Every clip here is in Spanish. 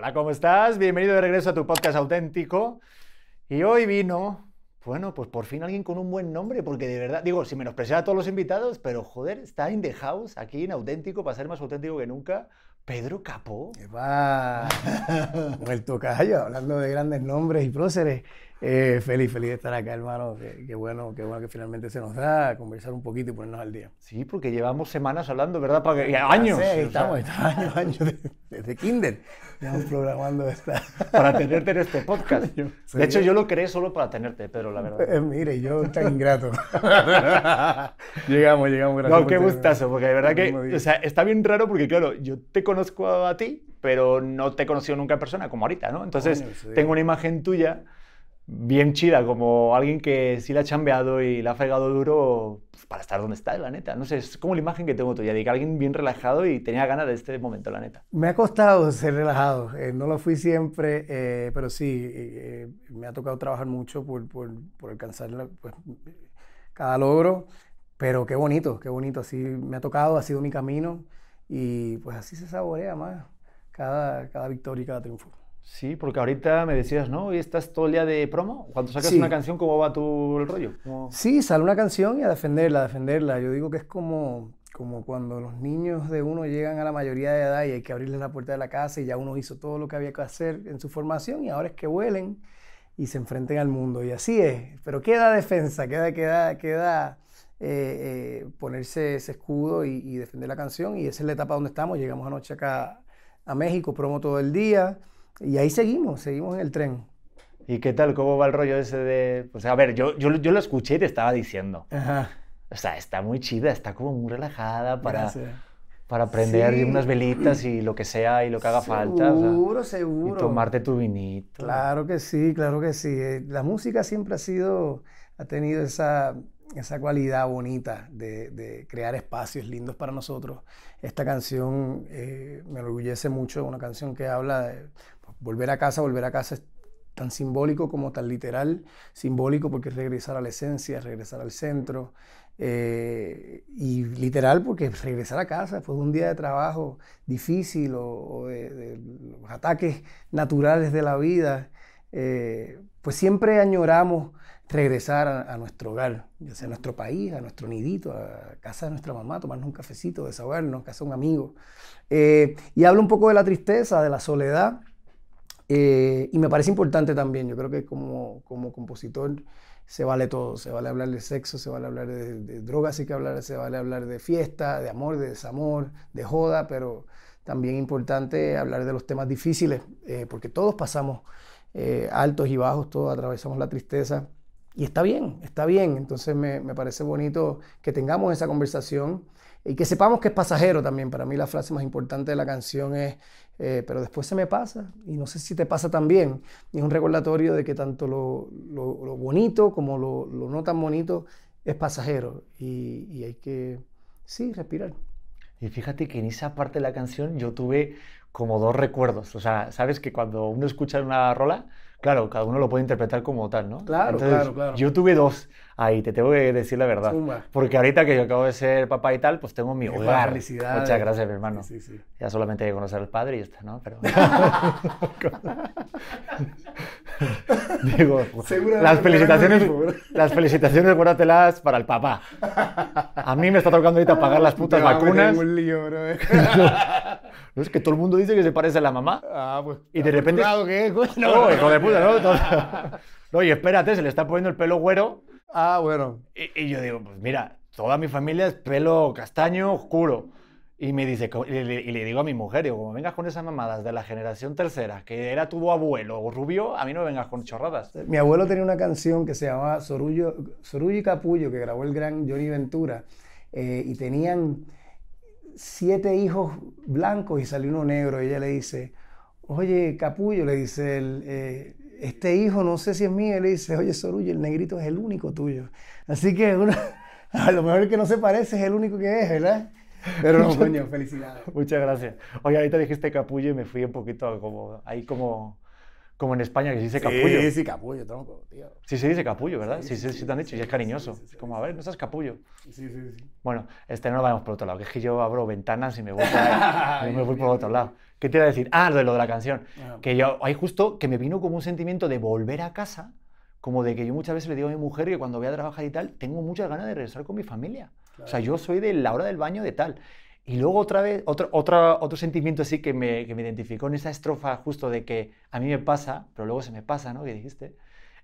Hola, ¿cómo estás? Bienvenido de regreso a tu podcast auténtico. Y hoy vino, bueno, pues por fin alguien con un buen nombre, porque de verdad, digo, si menospreciar a todos los invitados, pero joder, está in the house, aquí en auténtico, para ser más auténtico que nunca. Pedro Capó. ¿Qué va? el tocayo, hablando de grandes nombres y próceres. Eh, feliz, feliz de estar acá, hermano. Qué, bueno, qué bueno que finalmente se nos da conversar un poquito y ponernos al día. Sí, porque llevamos semanas hablando, ¿verdad? Para que, años. Sí, estamos, estamos, años, años, desde, Kinder. Estamos programando esta. Para tenerte en este podcast. de hecho, yo lo creé solo para tenerte, Pedro, la verdad. Eh, mire, yo tan ingrato. llegamos, llegamos. Gracias no, qué gustazo, porque de verdad que, o sea, está bien raro porque, claro, yo te conozco a ti, pero no te he conocido nunca en persona, como ahorita, ¿no? Entonces, tengo una imagen tuya bien chida, como alguien que sí la ha chambeado y la ha fregado duro pues, para estar donde está, la neta. No sé, es como la imagen que tengo tuya, de que alguien bien relajado y tenía ganas de este momento, la neta. Me ha costado ser relajado, eh, no lo fui siempre, eh, pero sí, eh, me ha tocado trabajar mucho por, por, por alcanzar pues, cada logro, pero qué bonito, qué bonito, así me ha tocado, ha sido mi camino y pues así se saborea más cada, cada victoria y cada triunfo. Sí, porque ahorita me decías, ¿no? Hoy estás todo el día de promo. Cuando sacas una canción, ¿cómo va tu el rollo? Sí, sale una canción y a defenderla, a defenderla. Yo digo que es como, como cuando los niños de uno llegan a la mayoría de edad y hay que abrirles la puerta de la casa y ya uno hizo todo lo que había que hacer en su formación y ahora es que vuelen y se enfrenten al mundo. Y así es. Pero queda defensa, queda, queda, queda eh, eh, ponerse ese escudo y, y defender la canción. Y esa es la etapa donde estamos. Llegamos anoche acá a México, promo todo el día. Y ahí seguimos, seguimos en el tren. ¿Y qué tal? ¿Cómo va el rollo ese de...? Pues a ver, yo, yo, yo lo escuché y te estaba diciendo. Ajá. O sea, está muy chida, está como muy relajada para, para prender unas velitas y lo que sea y lo que haga falta. Seguro, seguro. Y tomarte tu vinito. Claro que sí, claro que sí. Eh, la música siempre ha sido, ha tenido esa, esa cualidad bonita de, de, crear espacios lindos para nosotros. Esta canción eh, me enorgullece mucho, una canción que habla de volver a casa, volver a casa es tan simbólico como tan literal. Simbólico porque es regresar a la esencia, regresar al centro. Eh, y literal porque es regresar a casa después de un día de trabajo difícil o, de, los ataques naturales de la vida, eh, pues siempre añoramos regresar a, nuestro hogar, ya sea a nuestro país, a nuestro nidito, a casa de nuestra mamá, tomarnos un cafecito, desahogarnos, casa de un amigo. Eh, y habla un poco de la tristeza, de la soledad, eh, y me parece importante también, yo creo que como, como compositor se vale todo, se vale hablar de sexo, se vale hablar de, drogas, sí que hablar, se vale hablar de fiesta, de amor, de desamor, de joda, pero también importante hablar de los temas difíciles, eh, porque todos pasamos eh, altos y bajos, todos atravesamos la tristeza. Y está bien, está bien. Entonces me, me parece bonito que tengamos esa conversación y que sepamos que es pasajero también. Para mí la frase más importante de la canción es eh, pero después se me pasa y no sé si te pasa también. Y es un recordatorio de que tanto lo, lo, bonito como lo, lo, no tan bonito es pasajero y, y, hay que, sí, respirar. Y fíjate que en esa parte de la canción yo tuve como dos recuerdos. O sea, sabes que cuando uno escucha una rola, claro, cada uno lo puede interpretar como tal, ¿no? Claro, claro, claro. Yo tuve dos ahí, te tengo que decir la verdad. Porque ahorita que yo acabo de ser papá y tal, pues tengo mi hogar. Felicidades. Muchas gracias, mi hermano. Sí, sí. Ya solamente hay que conocer al padre y ya está, ¿no? Pero... Digo, las felicitaciones, las felicitaciones, guárdatelas para el papá. A mí me está tocando ahorita pagar las putas vacunas. Un lío, bro. no, es que todo el mundo dice que se parece a la mamá. Ah, pues. Y de repente. ¿qué? No, hijo de puta, ¿no? No, y espérate, se le está poniendo el pelo güero Ah, bueno. Y, yo digo, pues mira, toda mi familia es pelo castaño oscuro. Y me dice, y le, digo a mi mujer, digo, como vengas con esas mamadas de la generación tercera, que era tu abuelo rubio, a mí no vengas con chorradas. Mi abuelo tenía una canción que se llamaba Sorullo, Sorullo y Capullo, que grabó el gran Johnny Ventura, eh, y tenían siete hijos blancos y salió uno negro, y ella le dice, oye, Capullo, le dice él, eh, este hijo no sé si es mío, y le dice, oye, Sorullo, el negrito es el único tuyo. Así que a lo mejor el que no se parece es el único que es, ¿verdad? Pero no, coño, felicidades. Muchas gracias. Oye, ahorita dijiste capullo y me fui un poquito como, ahí como, Como en España, que se dice capullo. Sí, sí, capullo, tronco, tío. Sí se dice capullo, ¿verdad? Sí, sí, sí, te han dicho, y es cariñoso. como, a ver, no seas capullo. Sí, sí, sí. Bueno, este no vamos por otro lado, que es que yo abro ventanas y me voy por, me voy por otro lado. ¿Qué te iba a decir? Ah, lo de, lo de la canción. Que yo, ahí justo, que me vino como un sentimiento de volver a casa, como de que yo muchas veces le digo a mi mujer que cuando voy a trabajar y tal, tengo muchas ganas de regresar con mi familia. O sea, yo soy de la hora del baño de tal. Y luego otra vez, otro, otra, otro sentimiento así que me, que me identificó en esa estrofa justo de que a mí me pasa, pero luego se me pasa, ¿no? Que dijiste,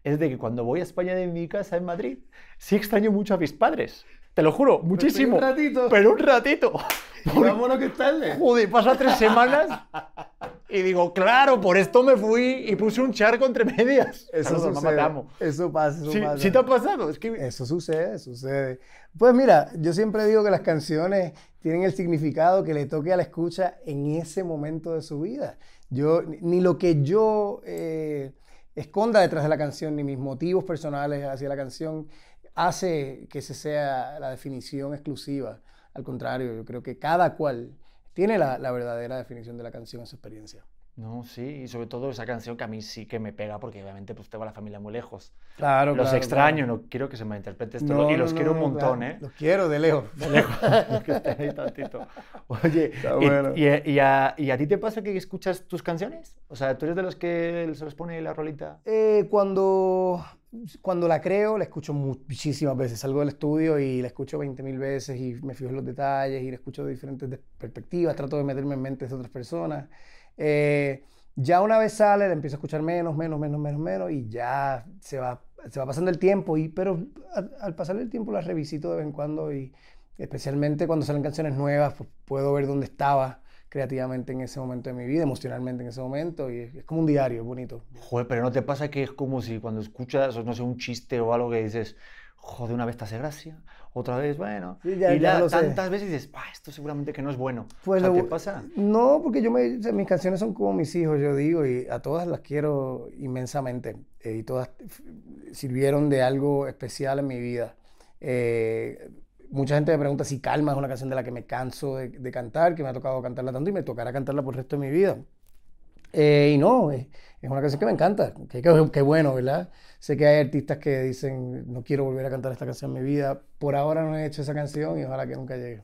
es de que cuando voy a España de mi casa en Madrid, sí extraño mucho a mis padres. Te lo juro, muchísimo. Pero un ratito. Pero un ratito. Vámonos que tarde. Joder, pasa tres semanas y digo, claro, por esto me fui y puse un charco entre medias. Eso sucede. Eso pasa, eso sí, pasa. ¿Sí te ha pasado? Es que... Eso sucede, sucede. Pues mira, yo siempre digo que las canciones tienen el significado que le toque a la escucha en ese momento de su vida. Yo, ni lo que yo eh, esconda detrás de la canción, ni mis motivos personales hacia la canción, hace que ese sea la definición exclusiva. Al contrario, yo creo que cada cual tiene la, verdadera definición de la canción en su experiencia. No, sí, y sobre todo esa canción que a mí sí que me pega porque obviamente pues tengo a la familia muy lejos. Claro, Los extraño, no quiero que se me interprete esto y los quiero un montón, ¿eh? Los quiero de lejos. De lejos, que estén ahí tantito. Oye, y, y, a, ¿y, a, ti te pasa que escuchas tus canciones? O sea, ¿tú eres de los que se les pone la rolita? Eh, cuando cuando la creo, la escucho muchísimas veces. Salgo del estudio y la escucho 20.000 veces y me fijo en los detalles y la escucho de diferentes perspectivas. Trato de meterme en mentes de otras personas. Eh, ya una vez sale, la empiezo a escuchar menos, menos, menos, menos, menos y ya se va, se va pasando el tiempo. Y, pero al, pasar el tiempo la revisito de vez en cuando y especialmente cuando salen canciones nuevas, pues puedo ver dónde estaba creativamente en ese momento de mi vida, emocionalmente en ese momento, y es, como un diario, es bonito. Joder, pero ¿no te pasa que es como si cuando escuchas, no sé, un chiste o algo que dices, joder, una vez te hace gracia, otra vez, bueno, y ya tantas veces dices, esto seguramente que no es bueno. Pues ¿Qué pasa? No, porque yo me, mis canciones son como mis hijos, yo digo, y a todas las quiero inmensamente, eh, y todas sirvieron de algo especial en mi vida. Eh, mucha gente me pregunta si Calma es una canción de la que me canso de, cantar, que me ha tocado cantarla tanto y me tocará cantarla por el resto de mi vida. Eh, y no, es, una canción que me encanta, que, que, bueno, ¿verdad? Sé que hay artistas que dicen, no quiero volver a cantar esta canción en mi vida. Por ahora no he hecho esa canción y ojalá que nunca llegue.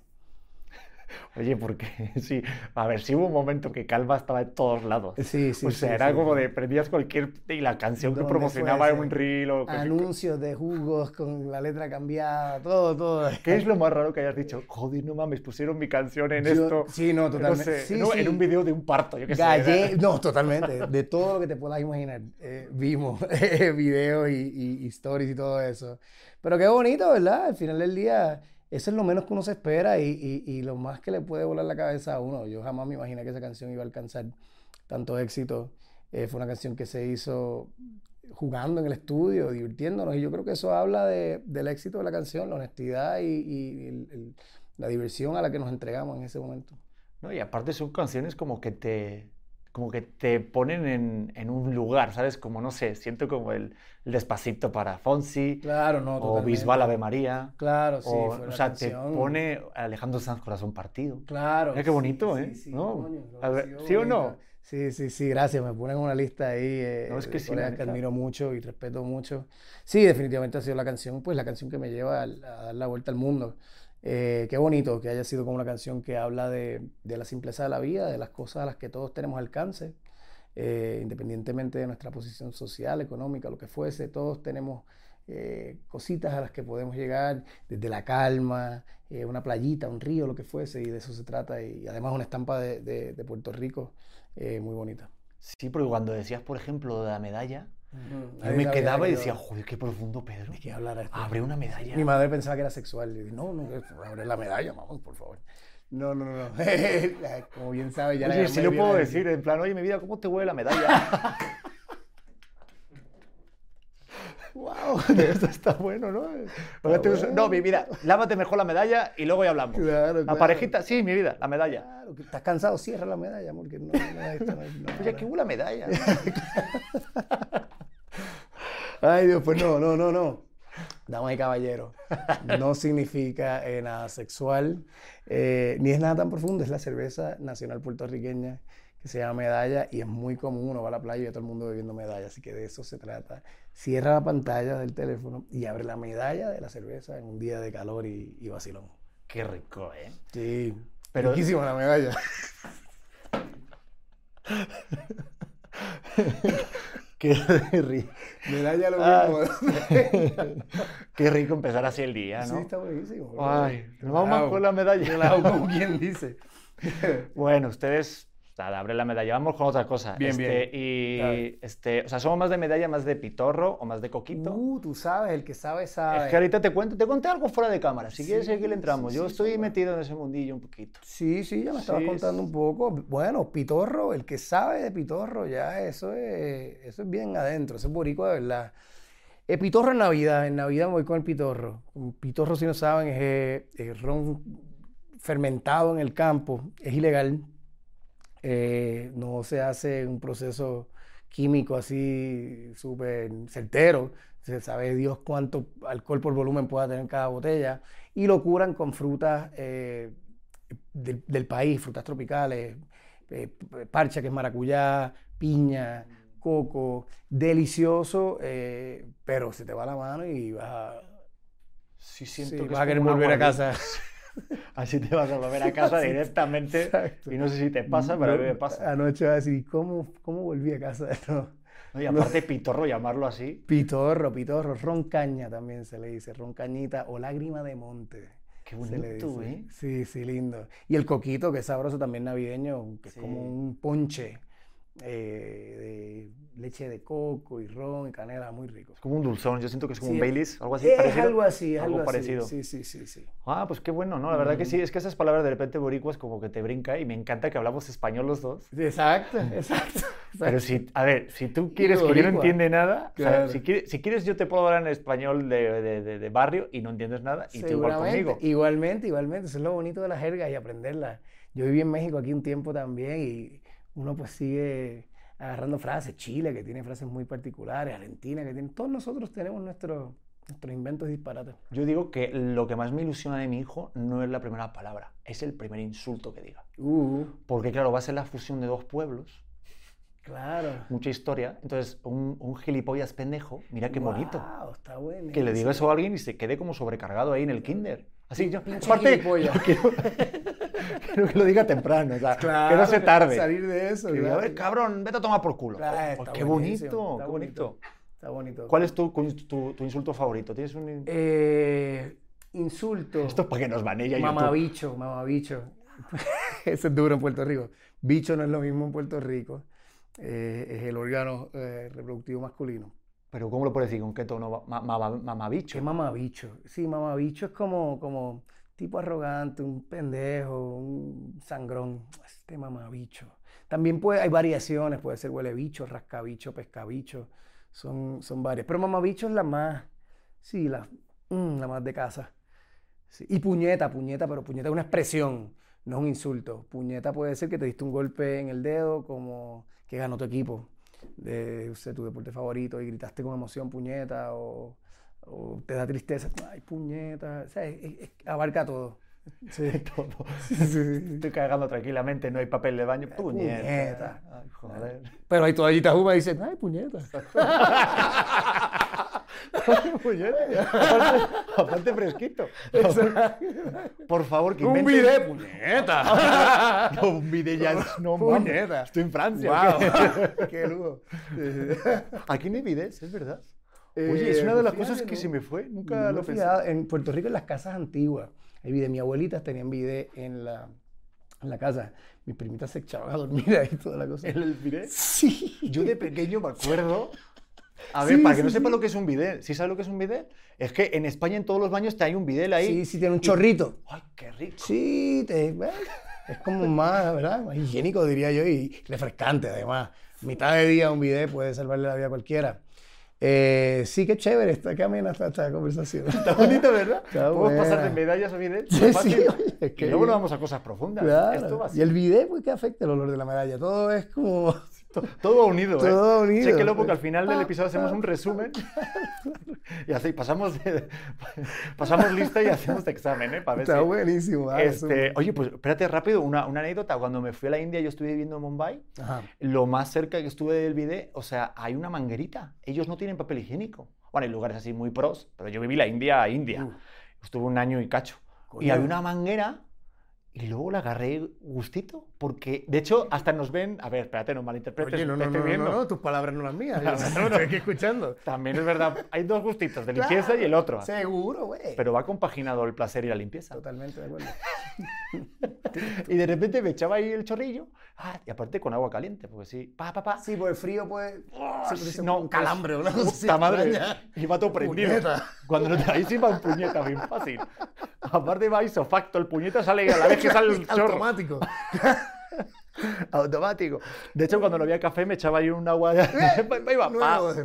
Oye, porque sí, a ver, sí hubo un momento que Calva estaba en todos lados. Sí, sí. O sea, era como de prendías cualquier. y la canción que promocionaba en un reel o. Anuncios de jugos con la letra cambiada, todo, todo. ¿Qué es lo más raro que hayas dicho? Joder, no mames, pusieron mi canción en esto. Sí, no, totalmente. En un video de un parto, yo qué sé. No, totalmente. De todo lo que te puedas imaginar. Eh, vimos videos y, y stories y todo eso. Pero qué bonito, ¿verdad? Al final del día eso es lo menos que uno se espera y, y, lo más que le puede volar la cabeza a uno. Yo jamás me imaginé que esa canción iba a alcanzar tanto éxito. Eh, fue una canción que se hizo jugando en el estudio, divirtiéndonos. Y yo creo que eso habla de, del éxito de la canción, la honestidad y, la diversión a la que nos entregamos en ese momento. No, y aparte son canciones como que te, como que te ponen en, en, un lugar, ¿sabes? Como, no sé, siento como el, despacito para Fonsi. Claro, no, O Bisbal Ave María. Claro, sí. O, o sea, te pone Alejandro Sanz Corazón Partido. Claro. Mira qué bonito, ¿eh? Sí, ¿No? ¿Sí o no? Sí, sí, sí, gracias. Me ponen una lista ahí. Eh, no, es que sí. que admiro mucho y respeto mucho. Sí, definitivamente ha sido la canción, pues la canción que me lleva a, a dar la vuelta al mundo. Eh, qué bonito que haya sido como una canción que habla de, la simpleza de la vida, de las cosas a las que todos tenemos alcance, eh, independientemente de nuestra posición social, económica, lo que fuese, todos tenemos eh, cositas a las que podemos llegar, desde la calma, una playita, un río, lo que fuese, y de eso se trata, y además una estampa de Puerto Rico muy bonita. Sí, porque cuando decías, por ejemplo, de la medalla, yo me quedaba y decía, joder, qué profundo, Pedro. ¿De qué hablar? Abre una medalla. Mi madre pensaba que era sexual. Y dije, no, no, abre la medalla, mamá, por favor. No, no, no. Como bien sabes, ya Oye, si lo puedo decir, en plan, oye, mi vida, ¿cómo te huele la medalla? wow, esto está bueno, ¿no? No, mi vida, lávate mejor la medalla y luego ya hablamos. Claro, la parejita, sí, mi vida, la medalla. Claro, que estás cansado, cierra la medalla, amor, que no, no, no, Oye, que hubo la medalla. Ay, Dios, pues no, no, no, no. Damas y caballeros, no significa eh, nada sexual, eh, ni es nada tan profundo, es la cerveza nacional puertorriqueña que se llama medalla y es muy común, uno va a la playa y todo el mundo bebiendo medalla, así que de eso se trata. Cierra la pantalla del teléfono y abre la medalla de la cerveza en un día de calor y, y vacilón. Qué rico, ¿eh? Sí, pero... riquísima la medalla. Qué rico. Medalla lo mismo. Qué rico empezar así el día, ¿no? Sí, está buenísimo. Ay, nos vamos con la medalla. como quien dice. bueno, ustedes abre la medalla. Vamos con otra cosa. Bien, este, bien. Y, este, o sea, ¿somos más de medalla, más de pitorro o más de coquito? Uh, tú sabes, el que sabe, sabe. Es que ahorita te cuento, te conté algo fuera de cámara. Si quieres, aquí le entramos. Yo estoy metido en ese mundillo un poquito. Sí, sí, ya me estabas contando un poco. Bueno, pitorro, el que sabe de pitorro, ya eso es, eso es bien adentro. Eso es boricua de verdad. El pitorro en Navidad. En Navidad me voy con el pitorro. pitorro, si no saben, es, es ron fermentado en el campo. Es ilegal eh, no se hace un proceso químico así súper certero, se sabe Dios cuánto alcohol por volumen pueda tener cada botella, y lo curan con frutas eh, del, país, frutas tropicales, eh, parcha que es maracuyá, piña, coco, delicioso, pero se te va la mano y vas a... Sí, siento que vas a querer volver a casa. Así te vas a volver a casa directamente. Y no sé si te pasa, pero a mí me pasa. Anoche vas a decir, ¿cómo, cómo volví a casa? No. y aparte pitorro, llamarlo así. Pitorro, pitorro, roncaña también se le dice, roncañita o lágrima de monte. Qué bonito, ¿eh? Sí, sí, lindo. Y el coquito, que es sabroso también navideño, que es como un ponche eh, de leche de coco y ron y canela, muy rico. Es como un dulzón, yo siento que es como un Baileys, algo así. Es algo así, algo, parecido. Sí, sí, sí, sí. Ah, pues qué bueno, ¿no? La verdad que sí, es que esas palabras de repente boricuas como que te brinca y me encanta que hablamos español los dos. Exacto, exacto. Pero si, a ver, si tú quieres que yo no entiende nada, si, quieres, si, quieres, yo te puedo hablar en español de, de, de, barrio y no entiendes nada y tú igual conmigo. Igualmente, igualmente, eso es lo bonito de la jerga y aprenderla. Yo viví en México aquí un tiempo también y uno pues sigue agarrando frases, Chile que tiene frases muy particulares, Argentina que tiene, todos nosotros tenemos nuestros nuestros inventos disparates. Yo digo que lo que más me ilusiona de mi hijo no es la primera palabra, es el primer insulto que diga. Uh. Porque claro, va a ser la fusión de dos pueblos. Claro. Mucha historia. Entonces, un, un gilipollas pendejo, mira qué bonito. Está bueno. Que le diga eso a alguien y se quede como sobrecargado ahí en el kinder. Así, yo, aparte, quiero, quiero, que lo diga temprano, o sea, que no se tarde. Salir de eso. Que diga, a ver, cabrón, vete a tomar por culo. Claro, oh, qué bonito, qué bonito. Está bonito. ¿Cuál es tu, tu, tu insulto favorito? ¿Tienes un eh, insulto? Esto es para que nos van ella y Mamabicho, mamabicho. Eso es duro en Puerto Rico. Bicho no es lo mismo en Puerto Rico. Eh, es el órgano eh, reproductivo masculino. Pero ¿cómo lo puedes decir? ¿Con qué tono? ¿Mamabicho? ¿Qué mamabicho? Sí, mamabicho es como, como tipo arrogante, un pendejo, un sangrón. Este mamabicho. También puede, hay variaciones, puede ser huele bicho, rascabicho, pescabicho. Son, son varias. Pero mamabicho es la más, sí, la, mm, la más de casa. Y puñeta, puñeta, pero puñeta es una expresión, no es un insulto. Puñeta puede ser que te diste un golpe en el dedo, como que ganó tu equipo de usted, tu deporte favorito y gritaste con emoción puñeta o, o te da tristeza, ay puñeta, o sea, abarca todo. Sí, todo. Estoy cagando tranquilamente, no hay papel de baño, puñeta. Ay, joder. Pero hay toallitas húmedas y dicen, ay, puñeta. puñeta. Aparte, fresquito. Por favor, que Un bidet, puñeta. no, un bidet ya no, puñeta. Estoy en Francia. Wow. Qué lujo. Aquí no hay bidets, es verdad. Oye, es una de las cosas que se me fue. Nunca lo pensé. En Puerto Rico, en las casas antiguas, hay bidet. Mi abuelita tenía bidet en la, en la casa. Mis primitas se echaban a dormir ahí toda la cosa. ¿En el bidet? Sí. Yo de pequeño me acuerdo a ver, para que no sepa lo que es un bidet, ¿sí sabes lo que es un bidet? Es que en España en todos los baños te hay un bidet ahí. Sí, sí, tiene un chorrito. ¡Ay, qué rico! Sí, es como más, ¿verdad? Más higiénico, diría yo, y refrescante, además. Mitad de día un bidet puede salvarle la vida a cualquiera. Eh, sí, qué chévere, está, qué amena esta, esta conversación. Está bonito, ¿verdad? Podemos pasar de medallas a bidet. Sí, sí, es que... Y luego nos vamos a cosas profundas. Claro. y el bidet, pues, ¿qué afecta el olor de la medalla? Todo es como... Todo unido, ¿eh? Todo unido. Chéquelo porque al final del episodio hacemos un resumen y así pasamos, pasamos lista y hacemos examen, ¿eh? Para Está buenísimo. este, oye, pues espérate rápido, una, una, anécdota. Cuando me fui a la India, yo estuve viviendo en Mumbai. Lo más cerca que estuve del video, o sea, hay una manguerita. Ellos no tienen papel higiénico. Bueno, hay lugares así muy pros, pero yo viví la India a India. Uh. Estuve un año y cacho. Y había una manguera y luego la agarré gustito, porque de hecho hasta nos ven, a ver, espérate, no malinterpretes, Oye, no, no, no, no, no, tus palabras no las mías, no, estoy aquí escuchando. También es verdad, hay dos gustitos, de limpieza y el otro. Seguro, güey. Pero va compaginado el placer y la limpieza. Totalmente de acuerdo. y de repente me echaba ahí el chorrillo, ah, y aparte con agua caliente, porque sí, pa, pa, pa. Sí, por el frío, pues, no, un calambre, una cosa madre, iba todo prendido. Cuando no sí va un puñeta, bien fácil. Aparte va isofacto, el puñeta sale a la vez que sale el chorro. Automático. Automático. De hecho, cuando no había café me echaba ahí un agua de... iba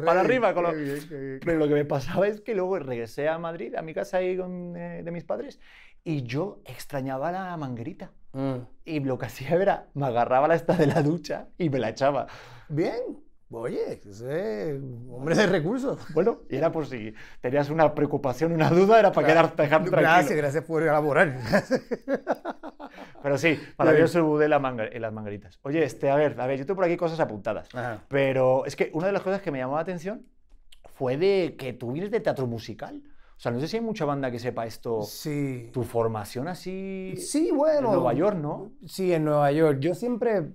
para arriba. Con lo... Pero lo que me pasaba es que luego regresé a Madrid, a mi casa ahí con, eh, de mis padres, y yo extrañaba la manguerita. Mm. Y lo que hacía era, me agarraba la esta de la ducha y me la echaba. Bien. Oye, ese hombre de recursos. Bueno, y era por si tenías una preocupación, una duda, era para quedarte dejando tranquilo. Gracias, gracias por elaborar. Pero sí, para soy de la manga, en las mangaritas. Oye, este, a ver, a ver, yo tengo por aquí cosas apuntadas. Pero es que una de las cosas que me llamó la atención fue de que tú vienes de teatro musical. O sea, no sé si hay mucha banda que sepa esto. Sí. Tu formación así. Sí, bueno. En Nueva York, ¿no? Sí, en Nueva York. Yo siempre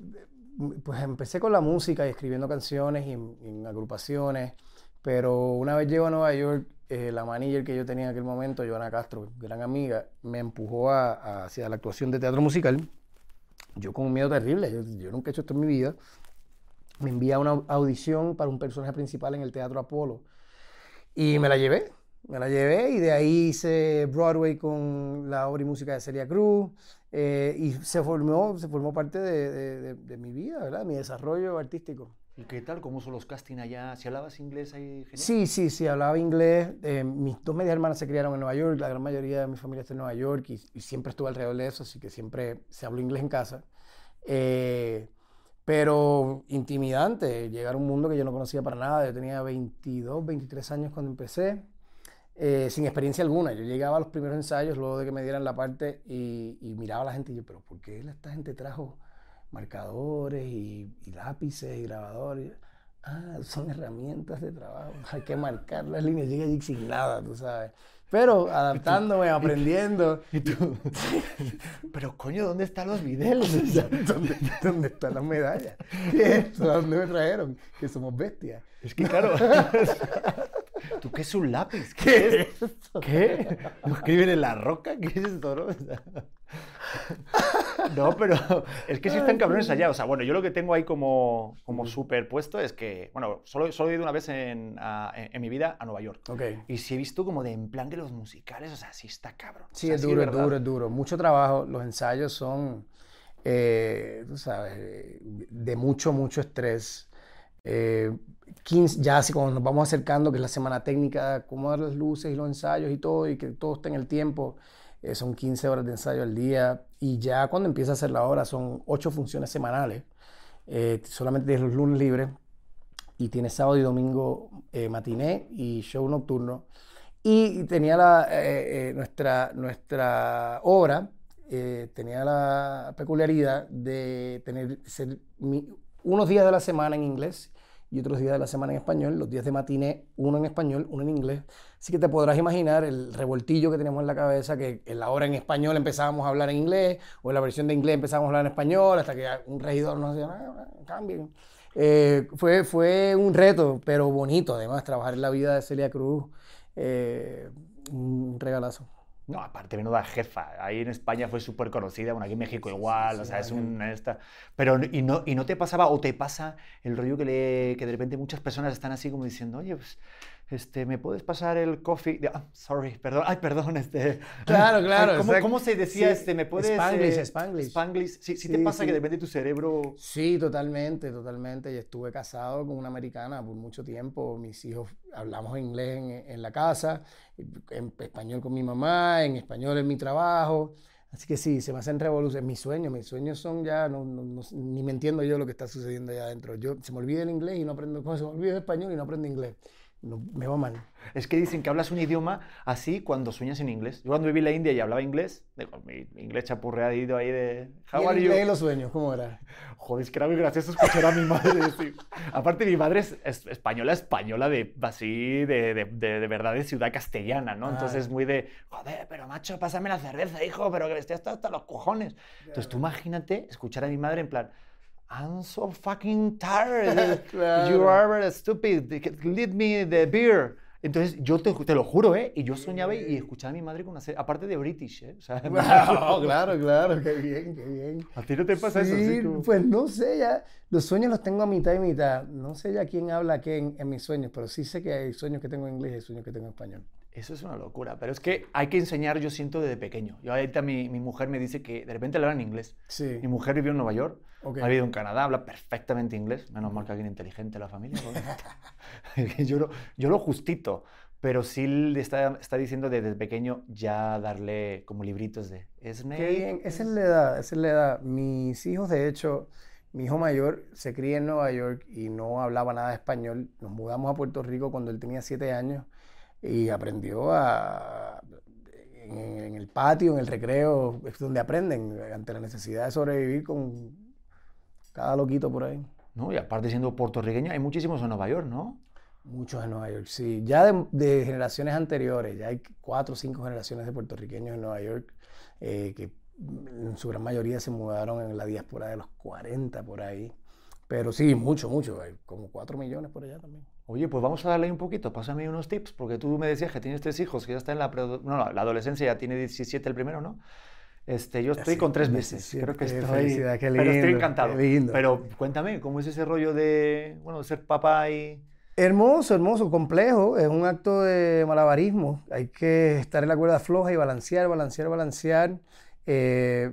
pues empecé con la música y escribiendo canciones y en, agrupaciones, pero una vez llego a Nueva York, eh, la manager que yo tenía en aquel momento, Joana Castro, gran amiga, me empujó a, hacia la actuación de teatro musical. Yo con un miedo terrible, yo, nunca he hecho esto en mi vida. Me envía una audición para un personaje principal en el Teatro Apolo y me la llevé. Me la llevé y de ahí hice Broadway con la obra y música de Celia Cruz. Eh, y se formó, se formó parte de, de, mi vida, ¿verdad? Mi desarrollo artístico. ¿Y qué tal? ¿Cómo son los castings allá? ¿Si hablabas inglés ahí? Sí, sí, sí, hablaba inglés. Eh, mis dos medias hermanas se criaron en Nueva York, la gran mayoría de mi familia está en Nueva York y, siempre estuve alrededor de eso, así que siempre se habló inglés en casa. Eh, pero intimidante, llegar a un mundo que yo no conocía para nada. Yo tenía 22, 23 años cuando empecé. Eh, sin experiencia alguna. Yo llegaba a los primeros ensayos luego de que me dieran la parte y, miraba a la gente y yo, pero ¿por qué esta gente trajo marcadores y, lápices y grabadores? Ah, son herramientas de trabajo, hay que marcar las líneas. Llegué allí sin nada, tú sabes. Pero adaptándome, aprendiendo. ¿Y tú? Pero coño, ¿dónde están los videos? ¿Dónde, ¿Dónde, están las medallas? ¿Qué ¿Dónde me trajeron? Que somos bestias. Es que claro. ¿Tú qué es un lápiz? ¿Qué, es esto? ¿Qué? ¿Lo escriben en la roca? ¿Qué es esto? No? no, pero es que sí están cabrones allá. O sea, bueno, yo lo que tengo ahí como, como superpuesto es que, bueno, solo, solo he ido una vez en, en, mi vida a Nueva York. Okay. Y sí he visto como de en plan que los musicales, o sea, sí está cabrón. Sí, es duro, es duro, es duro. Mucho trabajo. Los ensayos son, eh, tú sabes, de mucho, mucho estrés. Eh, 15, ya así cuando nos vamos acercando, que es la semana técnica, acomodar las luces y los ensayos y todo, y que todo esté en el tiempo, eh, son 15 horas de ensayo al día. Y ya cuando empieza a hacer la hora, son 8 funciones semanales. Eh, solamente tienes los lunes libres y tienes sábado y domingo eh, matiné y show nocturno. Y tenía la, nuestra, nuestra obra, tenía la peculiaridad de tener ser unos días de la semana en inglés y otros días de la semana en español, los días de matiné, uno en español, uno en inglés. Así que te podrás imaginar el revoltillo que tenemos en la cabeza, que en la hora en español empezábamos a hablar en inglés, o en la versión de inglés empezábamos a hablar en español, hasta que un regidor nos decía, ah, cambien. Eh, fue, fue un reto, pero bonito además, trabajar en la vida de Celia Cruz, eh, un regalazo. No, aparte menuda jefa. Ahí en España fue súper conocida, bueno, aquí en México igual, o sea, es un... Esta, pero, y no, y no te pasaba, o te pasa el rollo que, le, que de repente muchas personas están así como diciendo, oye, pues este, ¿me puedes pasar el coffee? Ah, sorry, perdón, ay, perdón, este... Claro, claro. ¿Cómo, ¿cómo se decía, este, me puedes... Spanglish, eh, Spanglish. Spanglish, sí, sí, te pasa que depende tu cerebro... Sí, totalmente, totalmente, y estuve casado con una americana por mucho tiempo, mis hijos hablamos inglés en, en la casa, en español con mi mamá, en español en mi trabajo, Así que sí, se me hacen revoluciones. Mis sueños, mis sueños son ya, no, ni me entiendo yo lo que está sucediendo allá adentro. Yo, se me olvida el inglés y no aprendo, se me olvida el español y no aprendo inglés me va mal. Es que dicen que hablas un idioma así cuando sueñas en inglés. Yo cuando viví en la India y hablaba inglés, digo, mi, inglés chapurreado ahí de... How are you? los sueños cómo era? Joder, es que era muy gracioso escuchar a mi madre decir... Aparte, mi madre es, española, española de así, de, de, de, verdad, de ciudad castellana, ¿no? Entonces, muy de, joder, pero macho, pásame la cerveza, hijo, pero que estés hasta los cojones. Entonces, tú imagínate escuchar a mi madre en plan... I'm so fucking tired. You are stupid. Leave me the beer. Entonces, yo te, te, lo juro, ¿eh? Y yo soñaba y escuchaba a mi madre con una serie, aparte de British, ¿eh? O sea, claro, claro, qué bien, qué bien. ¿A ti no te pasa eso? Sí, pues no sé, ya, los sueños los tengo a mitad y mitad. No sé ya quién habla qué en, en, mis sueños, pero sí sé que hay sueños que tengo en inglés y hay sueños que tengo en español. Eso es una locura, pero es que hay que enseñar, yo siento, desde pequeño. Yo ahorita mi, mi mujer me dice que de repente le hablan inglés. Sí. Mi mujer vivió en Nueva York, ha vivido en Canadá, habla perfectamente inglés. Menos mal que alguien inteligente en la familia. yo, lo, yo lo justito, pero sí le está, está diciendo desde pequeño ya darle como libritos de Snake. Qué bien, esa es la edad, esa es la edad. Mis hijos, de hecho, mi hijo mayor se cría en Nueva York y no hablaba nada de español. Nos mudamos a Puerto Rico cuando él tenía siete años y aprendió a, en, el patio, en el recreo, es donde aprenden ante la necesidad de sobrevivir con cada loquito por ahí. No, y aparte siendo puertorriqueño, hay muchísimos en Nueva York, ¿no? Muchos en Nueva York, sí. Ya de, generaciones anteriores, ya hay cuatro o cinco generaciones de puertorriqueños en Nueva York eh, que en su gran mayoría se mudaron en la diáspora de los 40 por ahí. Pero sí, mucho, mucho, hay como cuatro millones por allá también. Oye, pues vamos a darle un poquito, pásame unos tips, porque tú me decías que tienes tres hijos, que ya está en la, no, la adolescencia, ya tiene 17 el primero, ¿no? Este, yo estoy con tres meses, creo que estoy, pero estoy encantado. Pero cuéntame, ¿cómo es ese rollo de, bueno, ser papá y... Hermoso, hermoso, complejo, es un acto de malabarismo, hay que estar en la cuerda floja y balancear, balancear, balancear. Eh,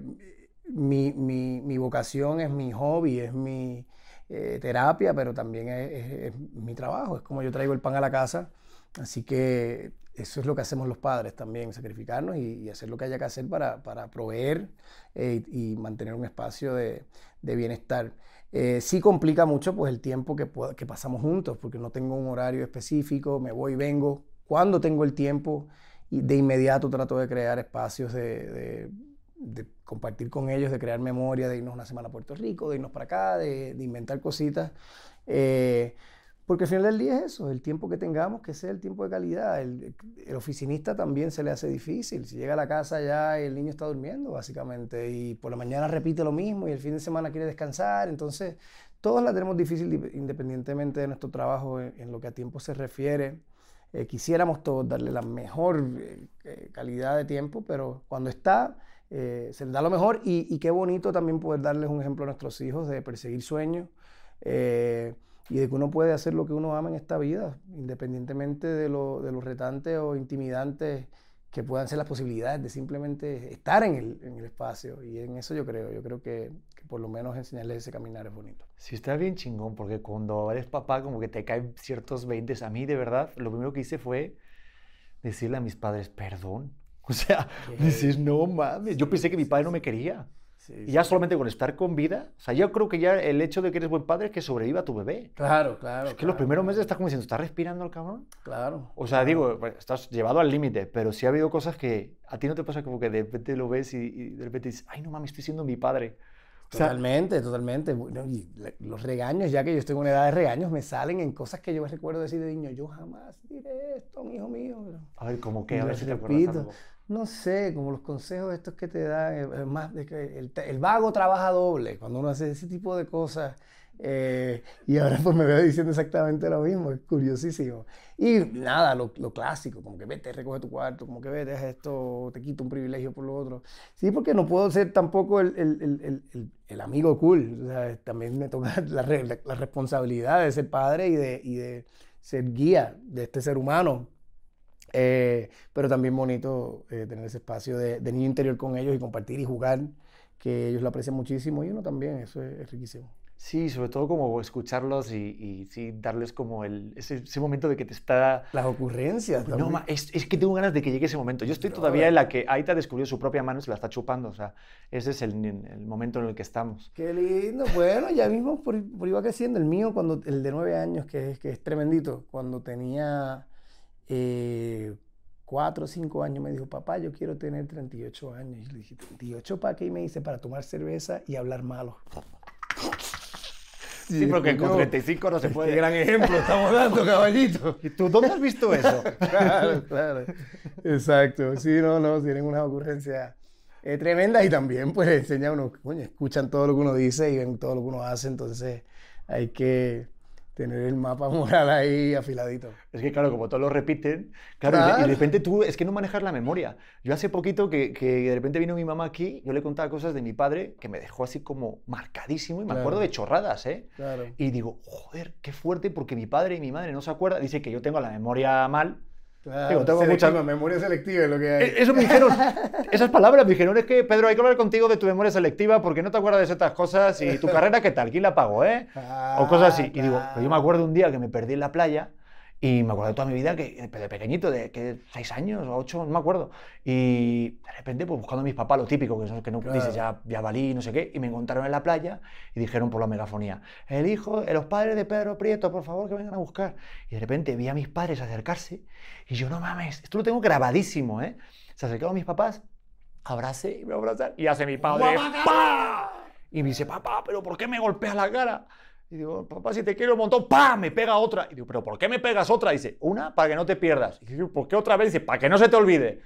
mi, mi, mi vocación es mi hobby, es mi, eh, terapia, pero también es, mi trabajo, es como yo traigo el pan a la casa. Así que eso es lo que hacemos los padres también, sacrificarnos y, hacer lo que haya que hacer para, para proveer eh, y mantener un espacio de, de bienestar. Eh, sí complica mucho pues, el tiempo que, que pasamos juntos, porque no tengo un horario específico, me voy y vengo. Cuando tengo el tiempo, y de inmediato trato de crear espacios de de compartir con ellos, de crear memoria, de irnos una semana a Puerto Rico, de irnos para acá, de, inventar cositas. Eh, porque al final del día es eso, el tiempo que tengamos, que sea el tiempo de calidad. El, oficinista también se le hace difícil. Si llega a la casa ya el niño está durmiendo, básicamente, y por la mañana repite lo mismo y el fin de semana quiere descansar. Entonces, todos la tenemos difícil independientemente de nuestro trabajo en, lo que a tiempo se refiere. Eh, quisiéramos todos darle la mejor eh, calidad de tiempo, pero cuando está, eh, se les da lo mejor y, qué bonito también poder darles un ejemplo a nuestros hijos de perseguir sueños eh, y de que uno puede hacer lo que uno ama en esta vida, independientemente de lo, de los retantes o intimidantes que puedan ser las posibilidades de simplemente estar en el, en el espacio. Y en eso yo creo, yo creo que, por lo menos enseñarles ese caminar es bonito. Sí, está bien chingón, porque cuando eres papá como que te caen ciertos 20. A mí de verdad, lo primero que hice fue decirle a mis padres, perdón, o sea, dices, no mames, yo pensé que mi padre no me quería. y ya solamente con estar con vida, o sea, yo creo que ya el hecho de que eres buen padre es que sobreviva tu bebé. Claro, claro. Es que los primeros meses estás como diciendo, ¿estás respirando el cabrón? Claro. O sea, digo, estás llevado al límite, pero sí ha habido cosas que a ti no te pasa como que de repente lo ves y, de repente dices, ay, no mames, estoy siendo mi padre. Totalmente, totalmente. y los regaños, ya que yo estoy en una edad de regaños, me salen en cosas que yo me recuerdo decir de niño. Yo jamás diré esto, mi hijo mío. A ver, ¿cómo qué? A ver si te acuerdas no sé, como los consejos estos que te dan, eh, más de que el, vago trabaja doble, cuando uno hace ese tipo de cosas. Eh, y ahora pues me veo diciendo exactamente lo mismo, es curiosísimo. Y nada, lo, clásico, como que vete, recoge tu cuarto, como que vete, esto, te quito un privilegio por lo otro. Sí, porque no puedo ser tampoco el, el, el, amigo cool, también me toca la, la, responsabilidad de ser padre y de, y de ser guía de este ser humano eh, pero también bonito eh, tener ese espacio de, niño interior con ellos y compartir y jugar, que ellos lo aprecian muchísimo y uno también, eso es, riquísimo. Sí, sobre todo como escucharlos y, sí, darles como el, ese, momento de que te está... Las ocurrencias. No, es, es, que tengo ganas de que llegue ese momento. Yo estoy todavía en la que Aita descubrió su propia mano y se la está chupando. O sea, ese es el, el momento en el que estamos. Qué lindo. Bueno, ya mismo por, por iba creciendo. El mío, cuando, el de nueve años, que es, que es tremendito, cuando tenía... Eh, cuatro o cinco años me dijo, papá, yo quiero tener 38 años. Y le dije, ¿38 para qué? Y me dice, para tomar cerveza y hablar malo. Sí, porque con 35 no se puede. Qué gran ejemplo estamos dando, caballito. ¿Y tú dónde has visto eso? claro, claro. Exacto. Sí, no, no, tienen una ocurrencia eh, tremenda y también pues enseña a uno, coño, escuchan todo lo que uno dice y ven todo lo que uno hace, entonces hay que tener el mapa moral ahí afiladito. Es que claro, como todos lo repiten, claro, Y, de, repente tú, es que no manejas la memoria. Yo hace poquito que, que, de repente vino mi mamá aquí, yo le contaba cosas de mi padre que me dejó así como marcadísimo y me acuerdo de chorradas, ¿eh? Claro. Y digo, joder, qué fuerte porque mi padre y mi madre no se acuerdan. Dice que yo tengo la memoria mal, Claro, tengo mucha memoria selectiva es lo que hay. E-, eso me dijeron, esas palabras me dijeron, es que Pedro, hay que hablar contigo de tu memoria selectiva porque no te acuerdas de ciertas cosas y tu carrera, ¿qué tal? ¿Quién la pagó, eh? o cosas así. Y digo, pues yo me acuerdo un día que me perdí en la playa y me acuerdo de toda mi vida, que de pequeñito, de que seis años o ocho, no me acuerdo. Y de repente, pues buscando a mis papás, lo típico, que, que no dices ya, ya valí, no sé qué, y me encontraron en la playa y dijeron por la megafonía, el hijo, los padres de Pedro Prieto, por favor, que vengan a buscar. Y de repente vi a mis padres acercarse y yo, no mames, esto lo tengo grabadísimo, ¿eh? Se acercaron mis papás, abracé y me abrazar y hace mi padre, ¡pa! Y me dice, papá, ¿pero por qué me golpea la cara? Y digo, papá, si te quiero un montón, ¡pa! Me pega otra. Y digo, ¿pero por qué me pegas otra? Y dice, una, para que no te pierdas. Y digo, ¿por qué otra vez? Y dice, para que no se te olvide.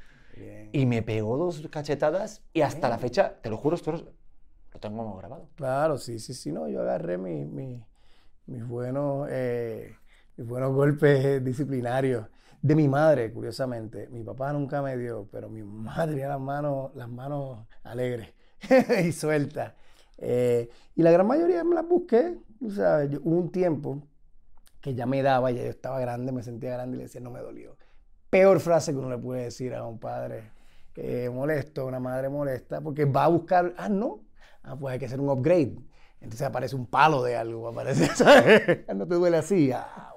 Y me pegó dos cachetadas y hasta la fecha, te lo juro, esto lo tengo grabado. Claro, sí, sí, sí. No, yo agarré mi, mis, buenos, eh, mis buenos golpes disciplinarios de mi madre, curiosamente. Mi papá nunca me dio, pero mi madre tenía las manos, las manos alegres y sueltas. Eh, y la gran mayoría me las busqué. O sea, hubo un tiempo que ya me daba, ya yo estaba grande, me sentía grande y le decía, no me dolió. Peor frase que uno le puede decir a un padre molesto, a una madre molesta, porque va a buscar, ah, no, ah, pues hay que hacer un upgrade. Entonces aparece un palo de algo, aparece, ¿sabes? No te duele así, ah,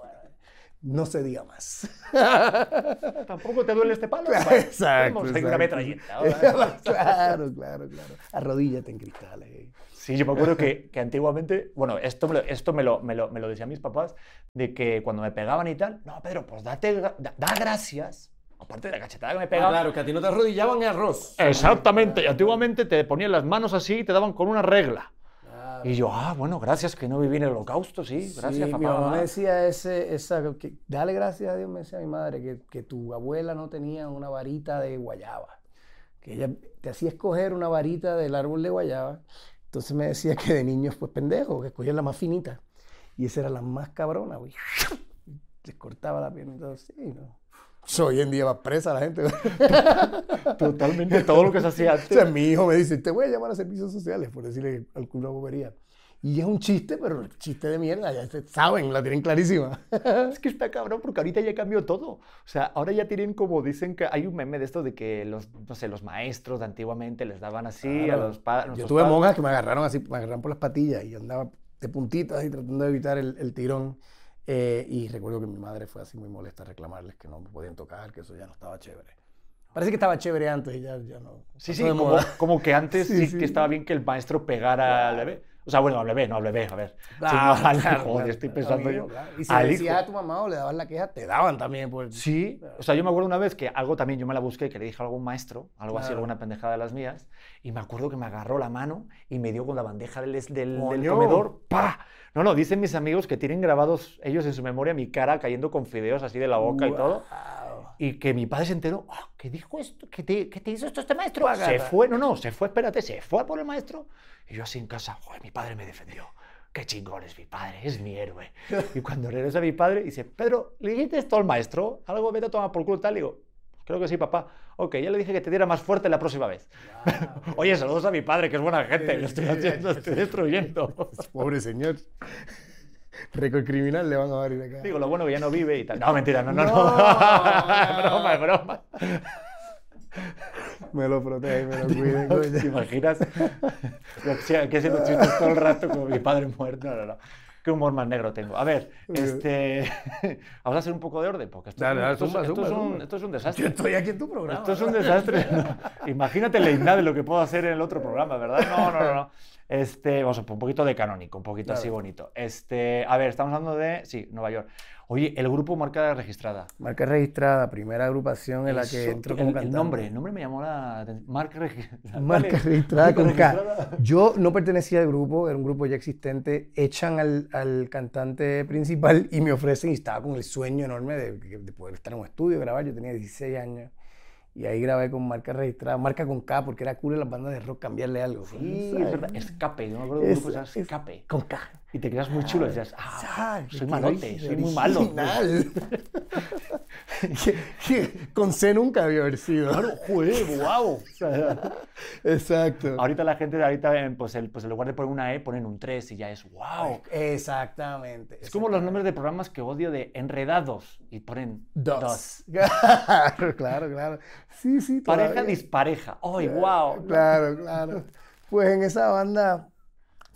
no se diga más. Tampoco te duele este palo. Exacto. una metralleta. claro, claro, claro. Arrodíllate en cristales. Sí, yo me acuerdo que, que antiguamente, bueno, esto, me lo, esto me, lo, me, lo, me lo decían mis papás, de que cuando me pegaban y tal, no, Pedro, pues date, da, gracias aparte de la cachetada que me pegaban. Ah, claro, que a ti no te arrodillaban en arroz. Exactamente. Y antiguamente te ponían las manos así y te daban con una regla. Y yo, ah, bueno, gracias que no viví en el holocausto, sí, gracias, papá. Mi mamá me decía ese, esa, que, dale gracias a Dios, me decía mi madre, que, que, tu abuela no tenía una varita de guayaba. Que ella te hacía escoger una varita del árbol de guayaba. Entonces me decía que de niños, pues pendejo, que escogía la más finita. Y esa era la más cabrona, güey. Les cortaba la pierna y todo, sí, ¿no? Hoy en día va presa la gente. Totalmente todo lo que se hacía antes. O sea, mi hijo me dice, te voy a llamar a servicios sociales por decirle al culo bobería. Y es un chiste, pero el chiste de mierda, ya saben, la tienen clarísima. es que está cabrón porque ahorita ya cambió todo. O sea, ahora ya tienen como dicen que hay un meme de esto de que los, no sé, los maestros de antiguamente les daban así a los padres. Yo tuve monjas que me agarraron así, me agarraron por las patillas y yo andaba de puntitas así tratando de evitar el, el tirón. Eh, y recuerdo que mi madre fue así muy molesta a reclamarles que no me podían tocar, que eso ya no estaba chévere. Parece que estaba chévere antes y ya, ya no. Sí, sí, como, como, que antes sí, que estaba bien que el maestro pegara al bebé. O sea, bueno, al bebé, no al bebé, a ver. Claro, estoy pensando yo. Y si le decías a tu mamá o le dabas la queja, te daban también. Pues. Sí, o sea, yo me acuerdo una vez que algo también yo me la busqué, que le dije a algún maestro, algo así, alguna pendejada de las mías, y me acuerdo que me agarró la mano y me dio con la bandeja del, del, del comedor, ¡pa! No, no, dicen mis amigos que tienen grabados ellos en su memoria mi cara cayendo con fideos así de la boca y todo. Y que mi padre se enteró, oh, ¿qué dijo esto? ¿Qué te, ¿Qué te, hizo esto este maestro? Se fue, no, no, se fue, espérate, se fue por el maestro. Y yo así en casa, joder, mi padre me defendió. Qué chingón es mi padre, es mi héroe. y cuando regresa mi padre, dice, Pedro, ¿le dijiste esto al maestro? Algo vete a tomar por culo tal. Le digo, Creo que sí, papá. Ok, ya le dije que te diera más fuerte la próxima vez. Oye, saludos a mi padre, que es buena gente. lo estoy haciendo, estoy destruyendo. Pobre señor. Récord criminal le van a dar acá. Digo, lo bueno que ya no vive y tal. No, mentira, no, no, no. no. es broma, es broma. me lo protege, me lo cuida. ¿Te imaginas? que haciendo chistes todo el rato como mi padre muerto. No, no, no. Qué humor más negro tengo. A ver, este, vamos a hacer un poco de orden, porque esto, esto, es, un, esto es, un, desastre. Yo estoy aquí en tu programa. Esto es un desastre. Imagínate la de lo que puedo hacer en el otro programa, ¿verdad? No, no, no. no. Este, vamos a un poquito de canónico, un poquito así bonito. Este, a ver, estamos hablando de, sí, Nueva York. Oye, el grupo Marca Registrada. Marca Registrada, primera agrupación en la que entró como el, El nombre, el nombre me llamó la atención. Marca Registrada. Marca Registrada con K. Yo no pertenecía al grupo, era un grupo ya existente. Echan al, al cantante principal y me ofrecen, y estaba con el sueño enorme de, de poder estar en un estudio, grabar. Yo tenía 16 años. Y ahí grabé con marca registrada, marca con K, porque era cool en las bandas de rock cambiarle algo. Sí, es verdad. Escape, yo me acuerdo de un grupo que se Escape. Con K. Y te quedas muy chulo y dices, ah, soy malote, soy muy malo. con C nunca había haber sido. Claro, joder, wow. Exacto. Ahorita la gente, ahorita, pues, el, pues en lugar de poner una E, ponen un 3 y ya es wow. Exactamente. Es como los nombres de programas que odio de enredados y ponen dos. claro, claro, claro. Sí, sí. Pareja dispareja. ¡Ay, wow! Claro, claro. Pues en esa banda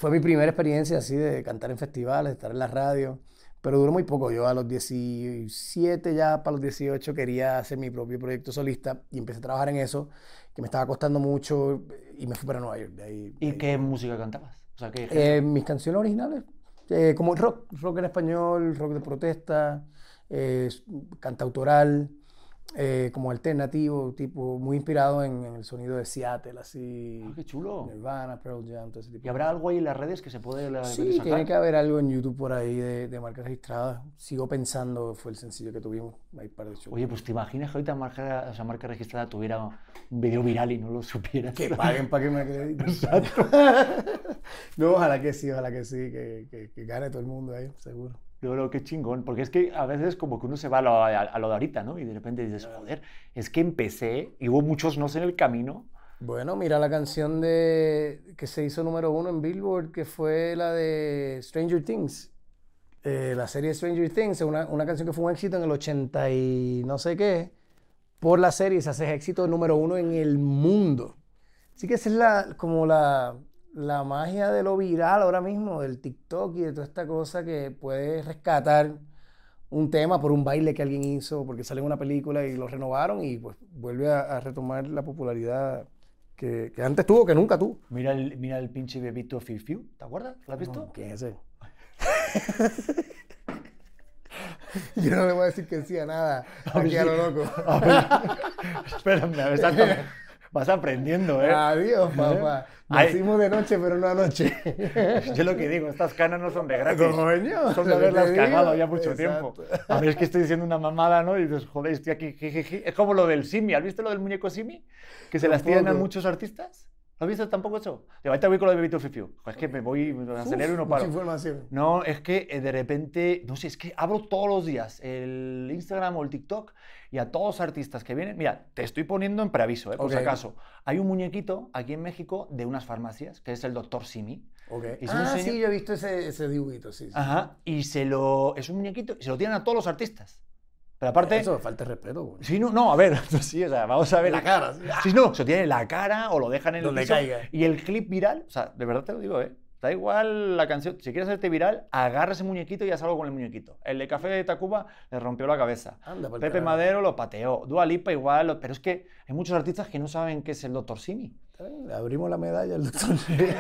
fue mi primera experiencia así de cantar en festivales, estar en la radio, pero duró muy poco. Yo a los 17, ya para los 18, quería hacer mi propio proyecto solista y empecé a trabajar en eso, que me estaba costando mucho y me fui para Nueva York. ¿Y qué música cantabas? O sea, ¿qué eh, mis canciones originales, eh, como rock, rock en español, rock de protesta, eh, cantautoral. Eh, como alternativo, tipo muy inspirado en, el sonido de Seattle, así. Ah, qué chulo. Nirvana, Pearl Jam, todo ese tipo. ¿Y habrá algo ahí en las redes que se puede la, Sí, tiene que haber algo en YouTube por ahí de, de marcas registradas. Sigo pensando, fue el sencillo que tuvimos. Hay par de Oye, pues te imaginas que ahorita marca, esa marca registrada tuviera un video viral y no lo supieras. Que paguen para que me acrediten. Exacto. no, ojalá que sí, ojalá que sí, que, que gane todo el mundo ahí, seguro. Yo creo que chingón, porque es que a veces como que uno se va a lo, a, lo de ahorita, ¿no? Y de repente dices, joder, es que empecé y hubo muchos no en el camino. Bueno, mira la canción de que se hizo número uno en Billboard, que fue la de Stranger Things. Eh, la serie Stranger Things, una, una canción que fue un éxito en el 80 y no sé qué. Por la serie se hace éxito número uno en el mundo. Así que esa es la, como la, la magia de lo viral ahora mismo, del TikTok y de toda esta cosa que puede rescatar un tema por un baile que alguien hizo, porque sale en una película y lo renovaron y pues vuelve a, retomar la popularidad que, antes tuvo, que nunca tuvo. Mira el, mira el pinche bebito Fiu ¿te acuerdas? ¿Lo has visto? ¿Qué es ese? Yo no le voy a decir que decía nada. A lo loco. espérame, a ver, vas aprendiendo, ¿eh? Adiós, papá. Nacimos de noche, pero no anoche. Yo lo que digo, estas canas no son de gratis. Coño, son de haberlas cagado ya mucho tiempo. A ver, es que estoy diciendo una mamada, ¿no? Y dices, joder, estoy aquí, Es como lo del Simi. ¿Has visto lo del muñeco Simi? Que se las tiran a muchos artistas. ¿Has visto tampoco eso? De ahorita voy con lo de Bebito Fifiu. Es que me voy, me acelero y no paro. información. No, es que eh, de repente, no sé, es que abro todos los días el Instagram o el TikTok y a todos los artistas que vienen, mira, te estoy poniendo en preaviso, ¿eh? por si acaso. Hay un muñequito aquí en México de unas farmacias, que es el Dr. Simi. Okay. ah, sí, yo he visto ese, ese dibujito, sí, sí. Ajá, y se lo, es un muñequito y se lo tienen a todos los artistas. Pero aparte. Eso falta respeto, güey. Sí, no, no, a ver, sí, o sea, vamos a ver. La cara. Sí, no, se en la cara o lo dejan en Donde el caiga. Y el clip viral, o sea, de verdad te lo digo, ¿eh? Da igual la canción. Si quieres hacerte viral, agarra ese muñequito y haz algo con el muñequito. El de Café de Tacuba le rompió la cabeza. Pepe Madero lo pateó. Dua Lipa igual. Pero es que hay muchos artistas que no saben qué es el Dr. Simi. Le abrimos la medalla al Dr. Simi.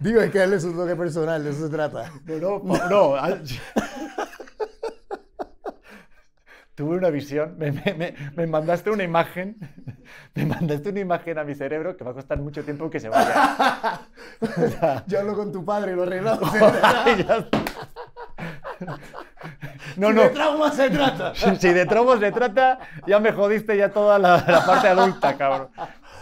Digo, es que darle su toque personal, de eso se trata. No, no, no. tuve una visión, me, mandaste una imagen, me mandaste una imagen a mi cerebro que va a costar mucho tiempo que se vaya. Yo hablo con tu padre y lo arreglamos. no, si no. de trauma se trata. Si de trauma se trata, ya me jodiste ya toda la, la parte adulta, cabrón.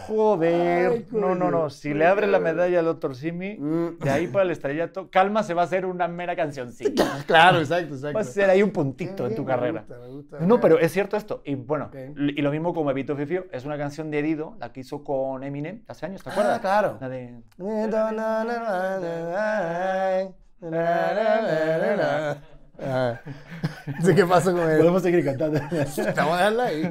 Joder, no, no, no. Si le abres la medalla al doctor Simi, mm. de ahí para el estrellato, Calma se va a hacer una mera cancioncita. Claro, exacto, exacto. Va a ser ahí un puntito en tu carrera. no, pero es cierto esto. Y bueno, y lo mismo como Evito Fifio, es una canción de Dido, la que hizo con Eminem hace años, ¿te acuerdas? Ah, claro. La de... ¿Qué pasó con él? Podemos seguir cantando. Vamos a dejarla ahí.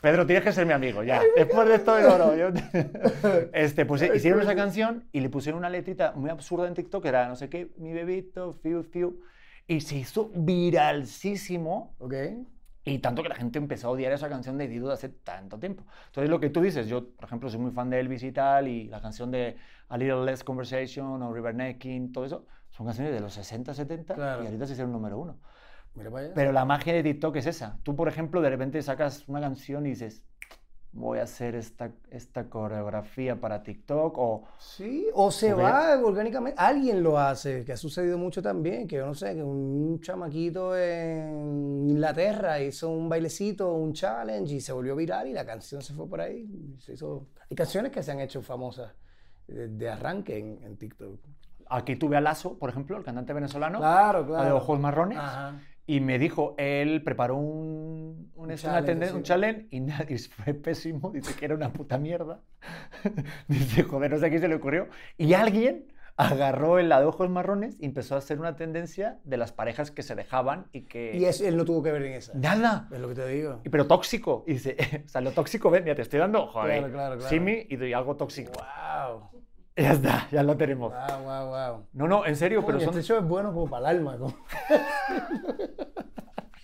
Pedro, tienes que ser mi amigo, ya. Después de esto, no, yo... Este, pues hicieron esa canción y le pusieron una letrita muy absurda en TikTok, que era no sé qué, mi bebito, fiu, fiu. Y se hizo viralísimo. Ok. Y tanto que la gente empezó a odiar esa canción de Dido hace tanto tiempo. Entonces, lo que tú dices, yo, por ejemplo, soy muy fan de Elvis y tal, y la canción de A Little Less Conversation o River Necking, todo eso, son canciones de los 60, 70 y ahorita se hicieron número uno. Pero la magia de TikTok es esa. Tú, por ejemplo, de repente sacas una canción y dices, voy a hacer esta, esta coreografía para TikTok o... Sí, o se va orgánicamente. Alguien lo hace, que ha sucedido mucho también, que yo no sé, que un chamaquito en Inglaterra hizo un bailecito, un challenge y se volvió viral y la canción se fue por ahí. Se hizo... Hay canciones que se han hecho famosas de, arranque en, en, TikTok. Aquí tuve a Lazo, por ejemplo, el cantante venezolano. Claro, claro. De ojos marrones. Ajá. Y me dijo, él preparó un, un, challenge, un challenge y, nadie, fue pésimo, dice que era una puta mierda. dice, joder, no sé a quién se le ocurrió. Y alguien agarró el la de ojos marrones y empezó a hacer una tendencia de las parejas que se dejaban y que... Y él no tuvo que ver en esa. Nada. Es lo que te digo. Pero tóxico. Y dice, o sea, lo tóxico, ven, mira, te estoy dando, joder, claro, claro, claro. Simi y doy algo tóxico. ¡Wow! Ya está, ya lo tenemos. Wow, wow, wow. No, no, en serio, pero son... Este show es bueno como para el alma.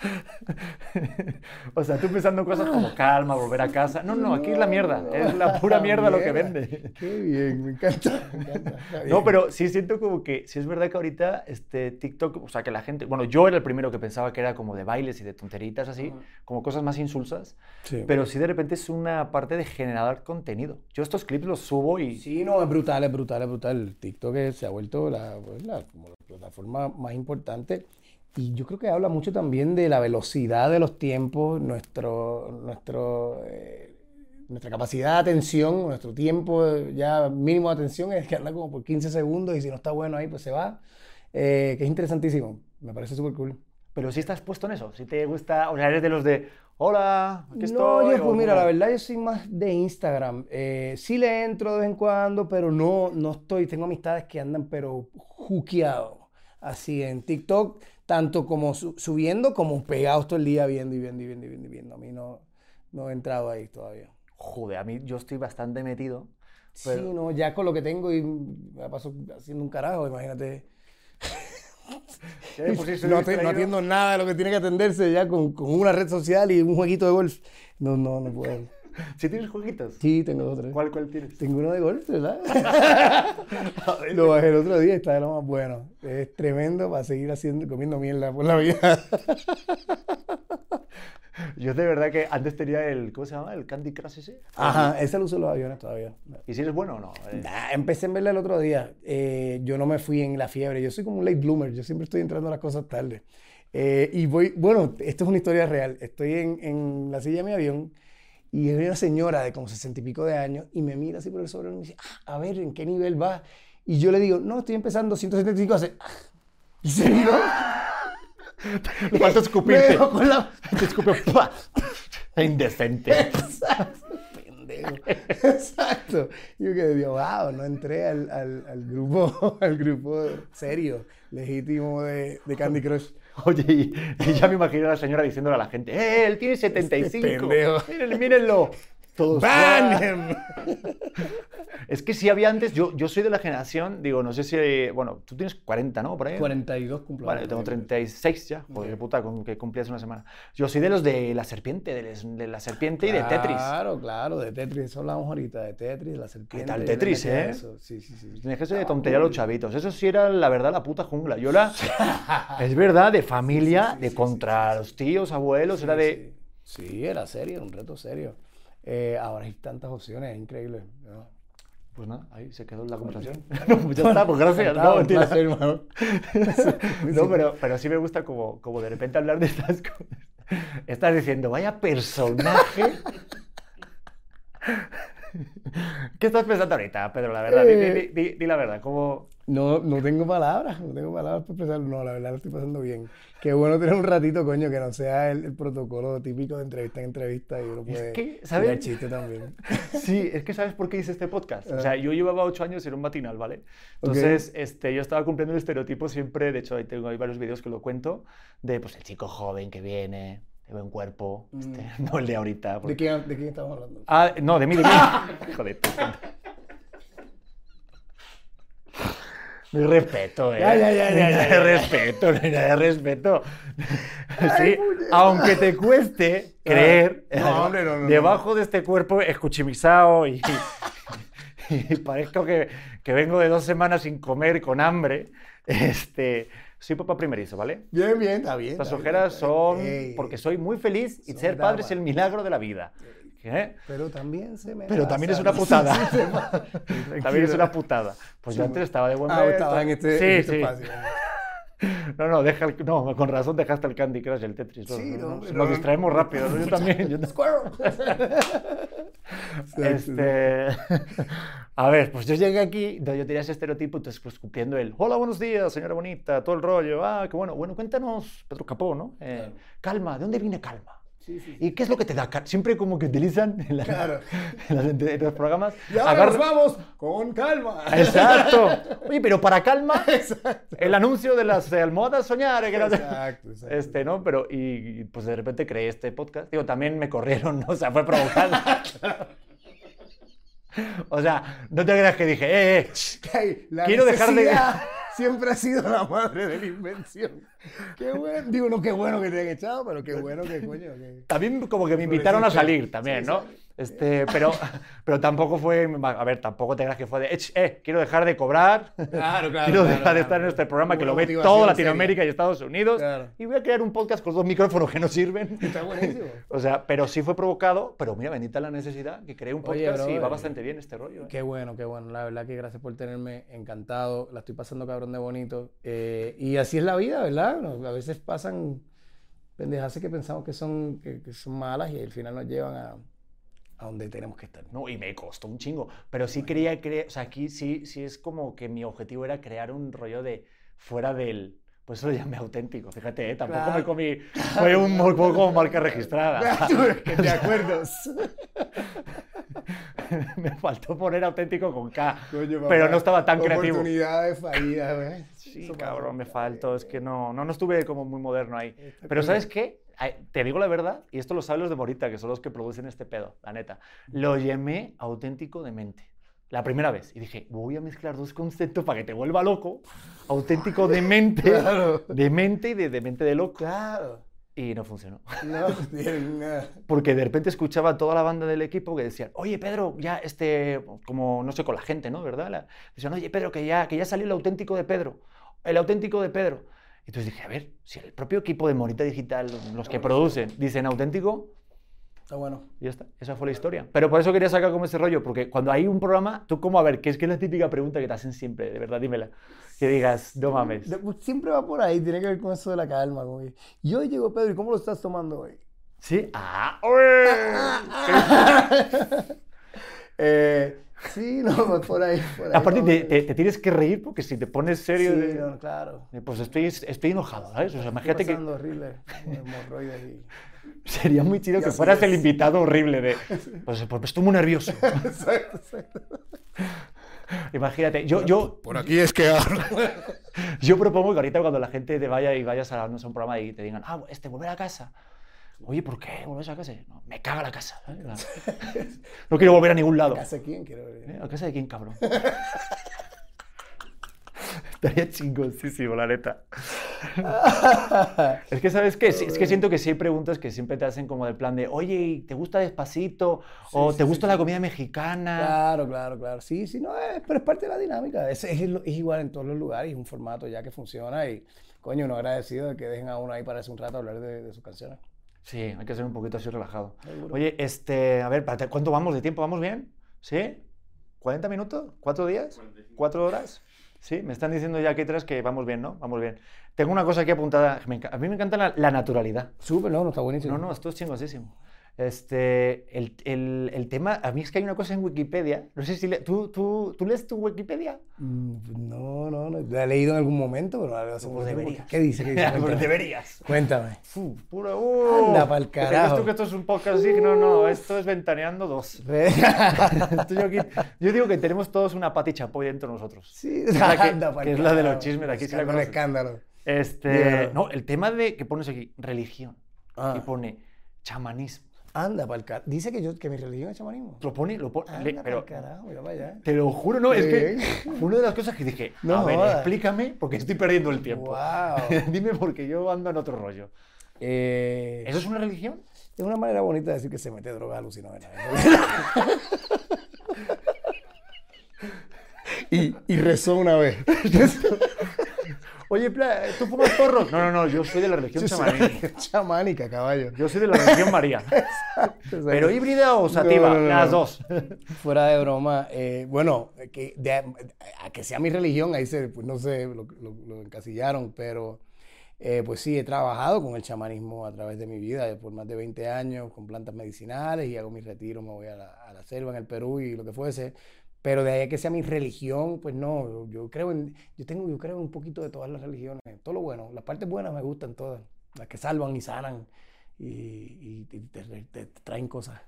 o sea, tú pensando cosas como calma, volver a casa. No, no, aquí es la mierda. Es la pura mierda lo que vende. Qué bien, me encanta. No, pero sí siento como que, sí es verdad que ahorita este, TikTok, o sea, que la gente, bueno, yo era el primero que pensaba que era como de bailes y de tonteritas así, como cosas más insulsas. Pero sí de repente es una parte de generar contenido. Yo estos clips los subo y... Sí, no, es brutal, es brutal, es brutal. TikTok se ha vuelto la, pues, la, como la plataforma más importante y yo creo que habla mucho también de la velocidad de los tiempos, nuestro, nuestro, eh, nuestra capacidad de atención, nuestro tiempo ya mínimo de atención es que anda como por 15 segundos y si no está bueno ahí, pues se va. Eh, que es interesantísimo. Me parece súper cool. Pero si estás puesto en eso, si te gusta, o sea, eres de los de, hola, aquí estoy. No, yo, pues mira, la verdad yo soy más de Instagram. Eh, sí le entro de vez en cuando, pero no, no estoy, tengo amistades que andan pero juqueados. Así en TikTok tanto como subiendo como pegados todo el día viendo y viendo y viendo y viendo y viendo. A mí no, no he entrado ahí todavía. Joder, a mí yo estoy bastante metido. Sí, no, ya con lo que tengo y me paso haciendo un carajo, imagínate. no, no, atiendo nada de lo que tiene que atenderse ya con, con, una red social y un jueguito de golf. No, no, no puedo. ¿Sí tienes jueguitos? Sí, tengo dos tres. ¿Cuál, cuál tienes? Tengo uno de golf, ¿verdad? lo bajé el otro día y está de lo más bueno. Es tremendo para seguir haciendo, comiendo mierda por la vida. Yo de verdad que antes tenía el, ¿cómo se llama? El Candy Crush ese. Ajá, ese lo uso los aviones todavía. ¿Y si eres bueno o no? Eh. empecé en verla el otro día. Eh, yo no me fui en la fiebre. Yo soy como un late bloomer. Yo siempre estoy entrando a las cosas tarde. Eh, y voy, bueno, esto es una historia real. Estoy en, en la silla de mi avión y hay una señora de como sesenta y pico de años y me mira así por el sobre y me dice, ah, a ver, ¿en qué nivel va? Y yo le digo, no, estoy empezando 175, hace, ah", y se miró. Le falta escupirte. con la... Te escupe, Indecente. Exacto. Pendejo. Exacto. Yo que digo, wow, no entré al, al, al, grupo, al grupo serio, legítimo de, de Candy Crush. Oye, y, ya me imagino a la señora diciéndole a la gente, ¡eh, él tiene 75! Mírenlo, mírenlo. Todos, es que si había antes, yo, yo soy de la generación, digo, no sé si, bueno, tú tienes 40, ¿no? Por ahí. 42 cumplo. Vale, tengo 36 ya, porque qué puta, que cumplías una semana. Yo soy de los de la serpiente, de, la serpiente y de Tetris. Claro, claro, de Tetris, eso hablamos ahorita, de Tetris, de la serpiente. Tal Tetris, ¿eh? Sí, sí, sí. Tienes que ser de tontería a los chavitos. Eso sí era, la verdad, la puta jungla. Yo la, es verdad, de familia, de contra los tíos, abuelos, era de... Sí, era serio, un reto serio. Eh, ahora hay tantas opciones, es increíble. Pues nada, ahí se quedó la conversación. no, pues ya está, pues gracias. No, mentira. no, pero, pero sí me gusta como, como de repente hablar de estas cosas. Estás diciendo, vaya personaje. ¿Qué estás pensando ahorita, Pedro? La verdad, di, di, di, la verdad. ¿cómo, No, no tengo palabras, no tengo palabras para expresarlo. No, la verdad lo estoy pasando bien. Qué bueno tener un ratito, coño, que no sea el, protocolo típico de entrevista en entrevista y uno puede es que, ¿sabes? el chiste también. Sí, es que ¿sabes por qué hice este podcast? O sea, ah. yo llevaba ocho años en un matinal, ¿vale? Entonces, este, yo estaba cumpliendo el estereotipo siempre, de hecho, ahí tengo hay varios vídeos que lo cuento, de pues el chico joven que viene, de buen cuerpo, este, mm. no el de ahorita. ¿De, quién, ¿De quién estamos hablando? Ah, no, de mí, de mí. Joder, No respeto, ¿eh? Ya, ya, ya, ya, ya, de respeto, no de respeto. Sí, aunque te cueste ah. creer, no, hombre, no, no, debajo de este cuerpo escuchimizado y, y parezco que, que, vengo de dos semanas sin comer, con hambre, este, soy papá primerizo, ¿vale? Bien, bien, está bien. Estas ojeras son porque soy muy feliz y ser padre es el milagro de la vida. ¿Eh? Pero también se me. Pero también es una putada. también es una putada. Pues yo antes estaba de buen Ah, estaba en este, sí, este sí. espacio. No, no, deja el, no, con razón dejaste el Candy Crush y el Tetris. Sí, no, nos distraemos rápido, ¿no? Yo también. Yo este, a ver, pues yo llegué aquí, yo tenía ese estereotipo, entonces pues escupiendo el, hola, buenos días, señora bonita, todo el rollo, ah, qué bueno. Bueno, cuéntanos, Pedro Capó, ¿no? Eh, calma, ¿de dónde viene calma? ¿Y qué es lo que te da? Siempre como que utilizan en, los programas. Y ahora nos vamos con calma. Exacto. Oye, pero para calma, el anuncio de las almohadas soñar. exacto, exacto, Este, ¿no? Pero, y, pues de repente creé este podcast. Digo, también me corrieron, ¿no? O sea, fue provocado. o sea, no te creas que dije, eh, eh, quiero dejar de siempre ha sido la madre de la invención. Qué bueno. Digo, no, qué bueno que te han echado, pero qué bueno que coño. También como que me invitaron a salir también, ¿no? Este, pero, pero tampoco fue, a ver, tampoco te creas que fue de, eh, quiero dejar de cobrar, claro, claro, quiero dejar de estar en este programa que lo ve toda Latinoamérica y Estados Unidos y voy a crear un podcast con dos micrófonos que no sirven. Está buenísimo. o sea, pero sí fue provocado, pero mira, bendita la necesidad, que creé un podcast y va bastante bien este rollo. ¿eh? Qué bueno, qué bueno, la verdad que gracias por tenerme encantado, la estoy pasando cabrón de bonito eh, y así es la vida, ¿verdad? A veces pasan pendejas que pensamos que son, que son malas y al final nos llevan a a donde tenemos que estar. No, y me costó un chingo, pero sí quería creer, o sea, aquí sí, sí es como que mi objetivo era crear un rollo de fuera del, pues eso lo llamé auténtico, fíjate, ¿eh? tampoco me comí, fue un poco como marca registrada. de acuerdo. me faltó poner auténtico con K, pero no estaba tan creativo. Oportunidades fallidas, ¿ves? Sí, cabrón, me faltó, es que no, no, no estuve como muy moderno ahí. Pero ¿sabes qué? Te digo la verdad, y esto lo saben los de Morita, que son los que producen este pedo, la neta. Lo llamé auténtico de mente. La primera vez. Y dije, voy a mezclar dos conceptos para que te vuelva loco. Auténtico de mente. De mente y de, mente de loco. Claro. Y no funcionó. No, Porque de repente escuchaba a toda la banda del equipo que decían, oye Pedro, ya este, como no sé, con la gente, ¿no? ¿Verdad? decían, oye Pedro, que ya, que ya salió el auténtico de Pedro. El auténtico de Pedro. Entonces dije, a ver, si el propio equipo de Morita Digital, los que producen, dicen auténtico, Está bueno. Y ya está, esa fue la historia. Pero por eso quería sacar como ese rollo, porque cuando hay un programa, tú como, a ver, ¿qué es, que es la típica pregunta que te hacen siempre? De verdad, dímela. Que digas, no mames. Pues, siempre va por ahí, tiene que ver con eso de la calma. Como y hoy llegó Pedro, ¿y cómo lo estás tomando hoy? Sí. Ah, eh, Sí, no, por ahí. Por ahí Aparte, te, te, tienes que reír porque si te pones serio. Sí, claro. Eh, pues estoy, estoy enojado, ¿sabes? O sea, imagínate que. horrible. Y... Sería muy chido que fueras el invitado horrible de. Pues, pues estoy muy nervioso. exacto, exacto. Imagínate, yo, yo... Por aquí es que... yo propongo que ahorita cuando la gente te vaya y vayas a, un programa y te digan, ah, este, volver a casa, Oye, ¿por qué vuelves a casa? No, me caga la casa. No quiero volver a ningún lado. ¿A casa de quién quiero ver? ¿Eh? ¿A casa de quién, cabrón? Estaría chingosísimo, la neta. es que, ¿sabes qué? Es que siento que sí hay preguntas que siempre te hacen como del plan de, oye, ¿te gusta Despacito? ¿O te gusta la comida mexicana? Claro, claro, claro. Sí, sí, no, es, pero es parte de la dinámica. Es, es, igual en todos los lugares, es un formato ya que funciona y, coño, uno agradecido de que dejen a uno ahí para hacer un rato hablar de, de sus canciones. Sí, hay que ser un poquito así relajado. Oye, este, a ver, ¿cuánto vamos de tiempo? ¿Vamos bien? ¿Sí? ¿40 minutos? ¿Cuatro días? ¿Cuatro horas? Sí, me están diciendo ya aquí tres que vamos bien, ¿no? Vamos bien. Tengo una cosa aquí apuntada. A mí me encanta la, naturalidad. Súper, no, no, está buenísimo. No, no, esto es chingosísimo. Este, el, el, el, tema, a mí es que hay una cosa en Wikipedia, no sé si ¿tú, tú, ¿tú, lees tu Wikipedia? Mm, no, no, no, la he leído en algún momento, pero pues deberías. ¿Qué dice? ¿Qué dice? deberías. Cuéntame. Uf, puro, uh, Anda pa'l carajo. tú que esto es un podcast así? No, no, esto es Ventaneando dos. yo, aquí, yo, digo que tenemos todos una pati chapoy dentro de nosotros. Sí, que, anda que es la de los chismes, aquí se la escándalo. Este, no, el tema de que pones aquí, religión, ah. y pone chamanismo. Anda, para el carajo. Dice que, yo, que mi religión es chamanismo. Lo pone, lo pone. Anda pero, carajo, mira vaya. Te lo juro, no, es que una de las cosas que dije, no, a ver, explícame, porque estoy perdiendo el tiempo. Wow. Dime porque yo ando en otro rollo. Eh, ¿Eso es una religión? Es una manera bonita de decir que se mete droga alucinógena. y, y rezó una vez. Oye, ¿tú fumas porros? No, no, no, yo soy de la religión chamánica. chamánica, caballo. Yo soy de la religión María. Pero híbrida o sativa, las dos. Fuera de broma, eh, bueno, que a que sea mi religión, ahí se, pues no sé, lo, encasillaron, pero eh, pues sí, he trabajado con el chamanismo a través de mi vida, por más de 20 años, con plantas medicinales y hago mis retiros, me voy a la, a la selva en el Perú y lo que fuese pero de ahí que sea mi religión, pues no, yo creo en, yo tengo, yo creo un poquito de todas las religiones, todo lo bueno, las partes buenas me gustan todas, las que salvan y sanan y, te, traen cosas.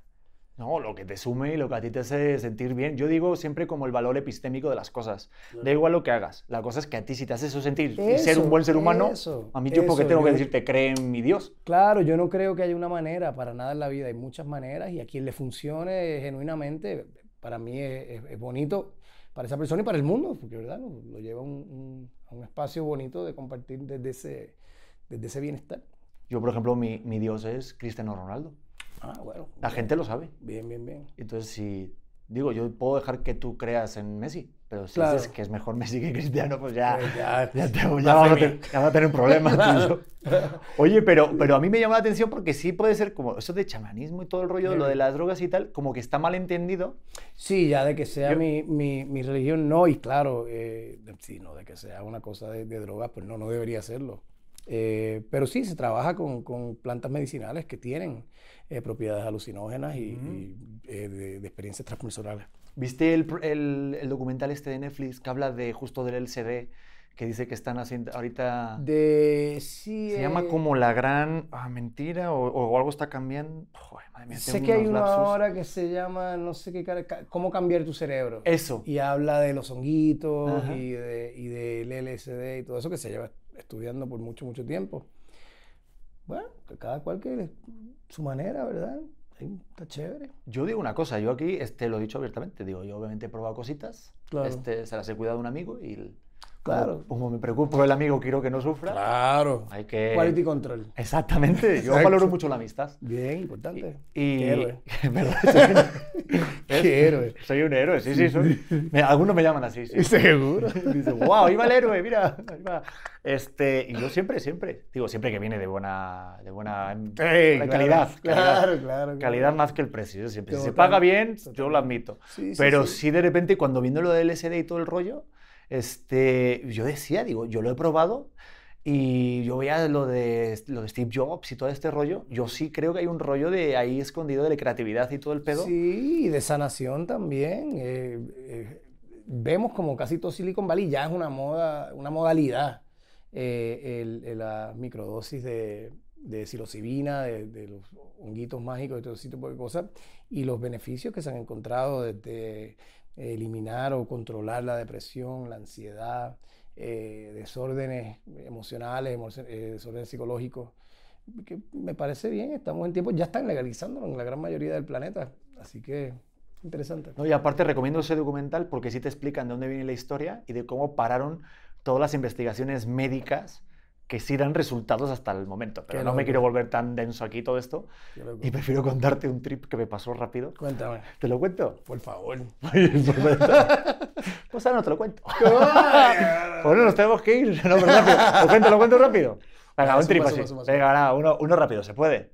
No, lo que te sume y lo que a ti te hace sentir bien. Yo digo siempre como el valor epistémico de las cosas. Da igual lo que hagas. La cosa es que a ti si te hace eso sentir y ser un buen ser humano, a mí yo porque tengo que decirte, cree en mi Dios. Claro, yo no creo que haya una manera para nada en la vida. Hay muchas maneras y a quien le funcione genuinamente, para mí es, bonito para esa persona y para el mundo, porque ¿verdad? Lo, lleva a un, espacio bonito de compartir desde ese, desde ese bienestar. Yo, por ejemplo, mi, mi Dios es Cristiano Ronaldo. Ah, bueno. La gente lo sabe. Bien, bien, bien. Entonces, si digo, yo puedo dejar que tú creas en Messi, pero si dices que es mejor Messi que Cristiano, pues ya, pues ya, ya, te, ya, vamos a tener, a tener, un problema. Oye, pero, pero a mí me llama la atención porque sí puede ser como eso de chamanismo y todo el rollo, lo de las drogas y tal, como que está mal entendido. Sí, ya de que sea mi, mi, mi, religión, no, y claro, eh, sí, no, de que sea una cosa de, de drogas, pues no, no debería serlo. Eh, pero sí, se trabaja con, con plantas medicinales que tienen eh, propiedades alucinógenas y, eh, de, experiencias transpersonales. ¿Viste el, el, documental este de Netflix que habla de justo del LCD? Que dice que están haciendo ahorita. De. Sí. Se llama como la gran. Ah, mentira, o, algo está cambiando. madre mía, sé que hay una ahora que se llama, no sé qué, cómo cambiar tu cerebro. Eso. Y habla de los honguitos y, de, y del LSD y todo eso que se lleva estudiando por mucho, mucho tiempo. Bueno, cada cual que su manera, ¿verdad? Está chévere. Yo digo una cosa, yo aquí este, lo he dicho abiertamente, digo, yo obviamente he probado cositas, este, se las he cuidado a un amigo y Claro. Como, me preocupo por el amigo, quiero que no sufra. Claro. Hay que... Quality control. Exactamente. Yo valoro mucho la amistad. Bien, importante. Y... Qué héroe. Qué héroe. Soy un héroe, sí, sí. Soy... algunos me llaman así, sí. Seguro. Dice, wow, ahí va el héroe, mira. Va. Este, y yo siempre, siempre, digo, siempre que viene de buena, de buena, calidad, claro, Claro, Calidad más que el precio. Siempre. Si se paga bien, yo lo admito. Sí, Pero sí, de repente, cuando viendo lo del LSD y todo el rollo, este, yo decía, digo, yo lo he probado y yo veía lo de, lo de Steve Jobs y todo este rollo. Yo sí creo que hay un rollo de ahí escondido de la creatividad y todo el pedo. Sí, y de sanación también. Eh, eh, vemos como casi todo Silicon Valley ya es una moda, una modalidad. Eh, la microdosis de, de psilocibina, de, de, los honguitos mágicos y todo ese tipo de cosas, y los beneficios que se han encontrado desde eliminar o controlar la depresión, la ansiedad, eh, desórdenes emocionales, eh, desórdenes psicológicos, que me parece bien, estamos en tiempo, ya están legalizándolo en la gran mayoría del planeta, así que interesante. No, y aparte recomiendo ese documental porque sí te explican de dónde viene la historia y de cómo pararon todas las investigaciones médicas que sí dan resultados hasta el momento. Pero no me quiero volver tan denso aquí todo esto. Y prefiero contarte un trip que me pasó rápido. Cuéntame. ¿Te lo cuento? Por favor. pues ahora no te lo cuento. bueno, nos tenemos que ir. No, pero rápido. Lo cuento, lo cuento rápido. Venga, un trip así. Venga, uno, uno rápido, se puede.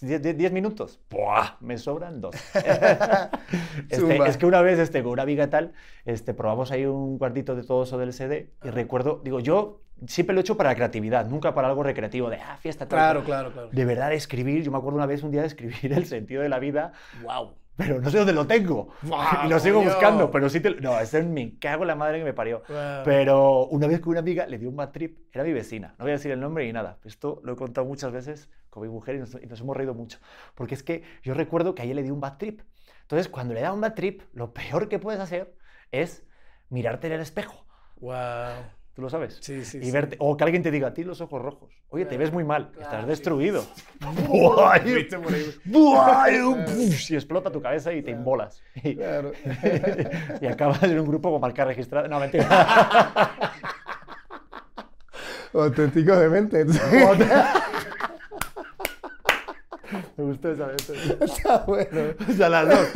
10 minutos, ¡buah! me sobran dos. Este, es que una vez este, con una amiga tal, este, probamos ahí un cuartito de todo eso del CD y recuerdo, digo, yo siempre lo he hecho para la creatividad, nunca para algo recreativo, de, ah, fiesta, tal. Claro, claro, claro. De verdad, escribir, yo me acuerdo una vez, un día de escribir el sentido de la vida. ¡Wow! Pero no sé dónde lo tengo. y lo sigo buscando, pero sí te... No, ese me cago en la madre que me parió. Pero una vez con una amiga le dio un bad trip, era mi vecina, no voy a decir el nombre ni nada. Esto lo he contado muchas veces con mi mujer y nos, y nos hemos reído mucho. Porque es que yo recuerdo que a ella le dio un bad trip. Entonces, cuando le da un bad trip, lo peor que puedes hacer es mirarte en el espejo. Wow. ¿Tú lo sabes? Sí, sí. Y verte, O que alguien te diga, a ti los ojos rojos. Oye, te ves muy mal, estás destruido. y explota tu cabeza y te embolas. Claro. y acabas en un grupo con marca registrada. No, mentira. Auténtico de mente. Me gustó esa vez. Está bueno. O sea, las dos.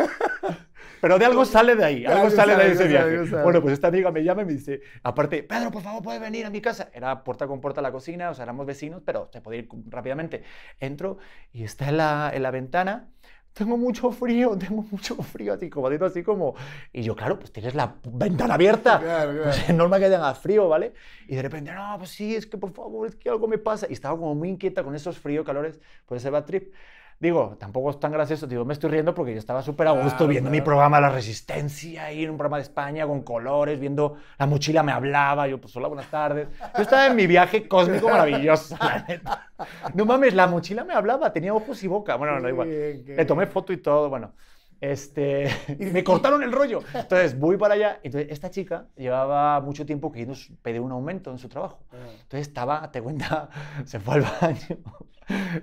Pero de algo sale de ahí, algo sale de ese viaje. Bueno, pues esta amiga me llama y me dice, aparte, Pedro, por favor, puedes venir a mi casa. Era puerta con puerta la cocina, o sea, éramos vecinos, pero se podía ir rápidamente. Entro y está en la, en la ventana tengo mucho frío, tengo mucho frío, así como, así como... Y yo, claro, pues tienes la ventana abierta, claro, claro. pues es normal que tenga frío, ¿vale? Y de repente, no, pues sí, es que por favor, es que algo me pasa. Y estaba como muy inquieta con esos fríos, calores, pues ese bad trip. Digo, tampoco es tan gracioso, digo, me estoy riendo porque yo estaba súper a gusto viendo mi programa La Resistencia ahí en un programa de España con colores, viendo la mochila me hablaba, yo pues hola, buenas tardes. Yo estaba en mi viaje cósmico maravilloso, la neta. No mames, la mochila me hablaba, tenía ojos y boca. Bueno, no, igual. Le tomé foto y todo, bueno. Este, y me cortaron el rollo. Entonces voy para allá. Entonces, esta chica llevaba mucho tiempo queriendo pedir un aumento en su trabajo. Ah. Entonces estaba, te cuenta, se fue al baño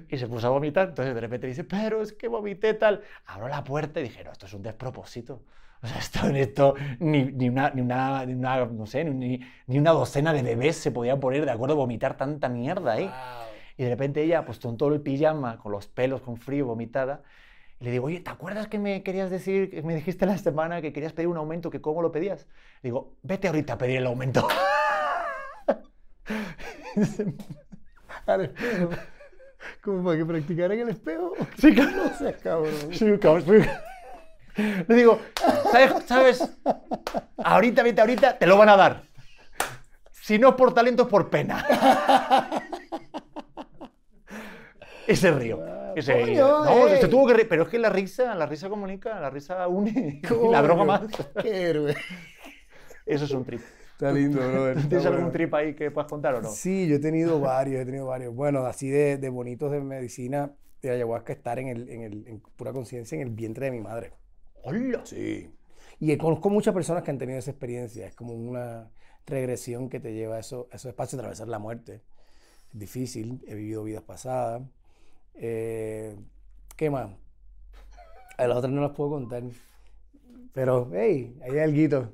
y se puso a vomitar. Entonces de repente dice, pero es que vomité tal. Abro la puerta y dije, no, esto es un despropósito. O sea, esto, esto ni, ni, una, ni, una, ni una, no sé, ni, ni, una docena de bebés se podían poner de acuerdo a vomitar tanta mierda ahí. Y de repente ella, pues con todo el pijama, con los pelos, con frío, vomitada, y le digo, oye, ¿te acuerdas que me querías decir, que me dijiste la semana que querías pedir un aumento, que cómo lo pedías? Le digo, vete ahorita a pedir el aumento. ¿Cómo para que practicara en el espejo? Sí, claro. No seas cabrón. Sí, cabrón. Le digo, ¿sabes, ¿sabes? Ahorita, vete ahorita, te lo van a dar. Si no es por talento, es por pena. Ese río. Ese Coño, No, ey. se tuvo que reír. Pero es que la risa, la risa comunica, la risa une. La droga más. Qué héroe. Eso es un trip. Está lindo, brother. ¿Tienes algún bueno. trip ahí que puedas contar o no? Sí, yo he tenido varios, he tenido varios. Bueno, así de, de bonitos de medicina, de ayahuasca, estar en, el, en, el, en pura conciencia en el vientre de mi madre. ¡Hola! Sí. Y conozco muchas personas que han tenido esa experiencia. Es como una regresión que te lleva a, eso, a esos espacios, a atravesar la muerte. Es difícil, he vivido vidas pasadas. Eh, ¿Qué más? A las otras no las puedo contar. Pero, hey, ahí hay alguito.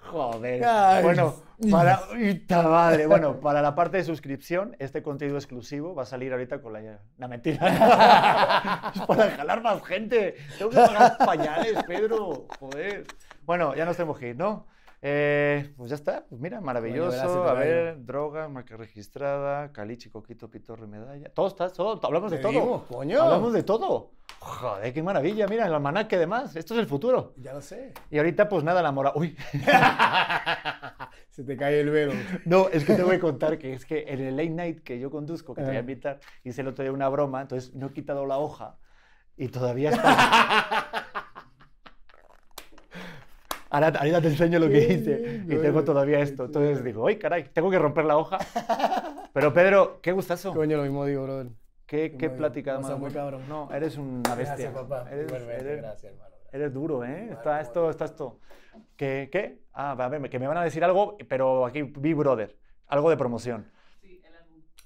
Joder. Ay. Bueno, para. ¡Puta madre! Bueno, para la parte de suscripción, este contenido exclusivo va a salir ahorita con la. La mentira. es para jalar más gente. Tengo que pagar pañales, Pedro. Joder. Bueno, ya nos tenemos que ir, ¿no? Eh, pues ya está, pues mira, maravilloso. a ver, droga, marca registrada, caliche, coquito, pitorro y medalla. Todo está, todo, hablamos de todo. Coño. Hablamos de todo. Joder, qué maravilla, mira, el almanaque demás. Esto es el futuro. Ya lo sé. Y ahorita, pues nada, la mora. Uy. Se te cae el velo. No, es que te voy a contar que es que en el late night que yo conduzco, que te voy a Ah. invitar, hice el otro día una broma, entonces no he quitado la hoja y todavía está. Ahora, ahorita te enseño lo que hice y tengo todavía esto. Entonces digo, ¡ay, caray! Tengo que romper la hoja. Pero Pedro, qué gustazo. Coño, lo mismo digo, brother. Qué, qué plática o sea, más muy cabrón. No, eres una bestia. Gracias, papá. Eres, eres- gracias, hermano. eres duro, ¿eh? Igual, Está esto, está esto. ¿Qué? ¿Qué? Ah, a ver, que me van a decir algo, pero aquí, Big Brother. Algo de promoción.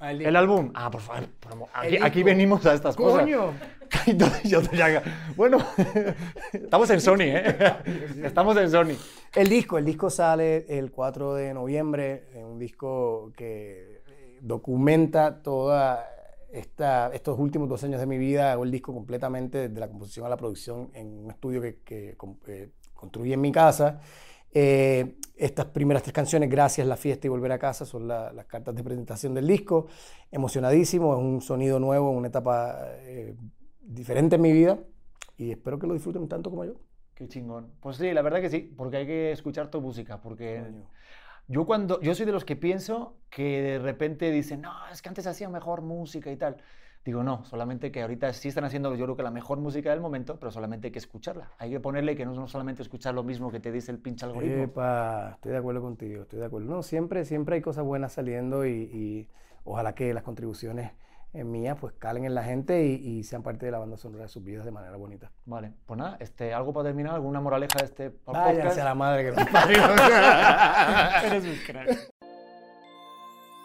El El álbum. Ah, por favor. Aquí, aquí venimos a estas cosas. ¡Coño! Entonces, yo te bueno, estamos en Sony, ¿eh? Estamos en Sony. El disco, el disco sale el 4 de noviembre, es un disco que eh, documenta toda esta, estos últimos dos años de mi vida. Hago el disco completamente desde la composición a la producción en un estudio que, que, com- eh, construí en mi casa. Eh, estas primeras tres canciones, Gracias, La Fiesta y Volver a Casa, son la- las cartas de presentación del disco. Emocionadísimo, es un sonido nuevo, una etapa eh, diferente en mi vida y espero que lo disfruten tanto como yo. Qué chingón. Pues sí, la verdad que sí, porque hay que escuchar tu música, porque Coño. Yo, cuando, yo soy de los que pienso que de repente dicen, no, es que antes hacía mejor música y tal. Digo, no, solamente que ahorita sí están haciendo, yo creo que la mejor música del momento, pero solamente hay que escucharla. Hay que ponerle que no, no solamente escuchar lo mismo que te dice el pinche algoritmo. Epa, estoy de acuerdo contigo, estoy de acuerdo. No, siempre, siempre hay cosas buenas saliendo y, y ojalá que las contribuciones en mías pues calen en la gente y, sean parte de la banda sonora de sus vidas de manera bonita. Vale, pues nada, este, algo para terminar, alguna moraleja de este podcast. Váyanse a la madre que nos parió. Eres un crack.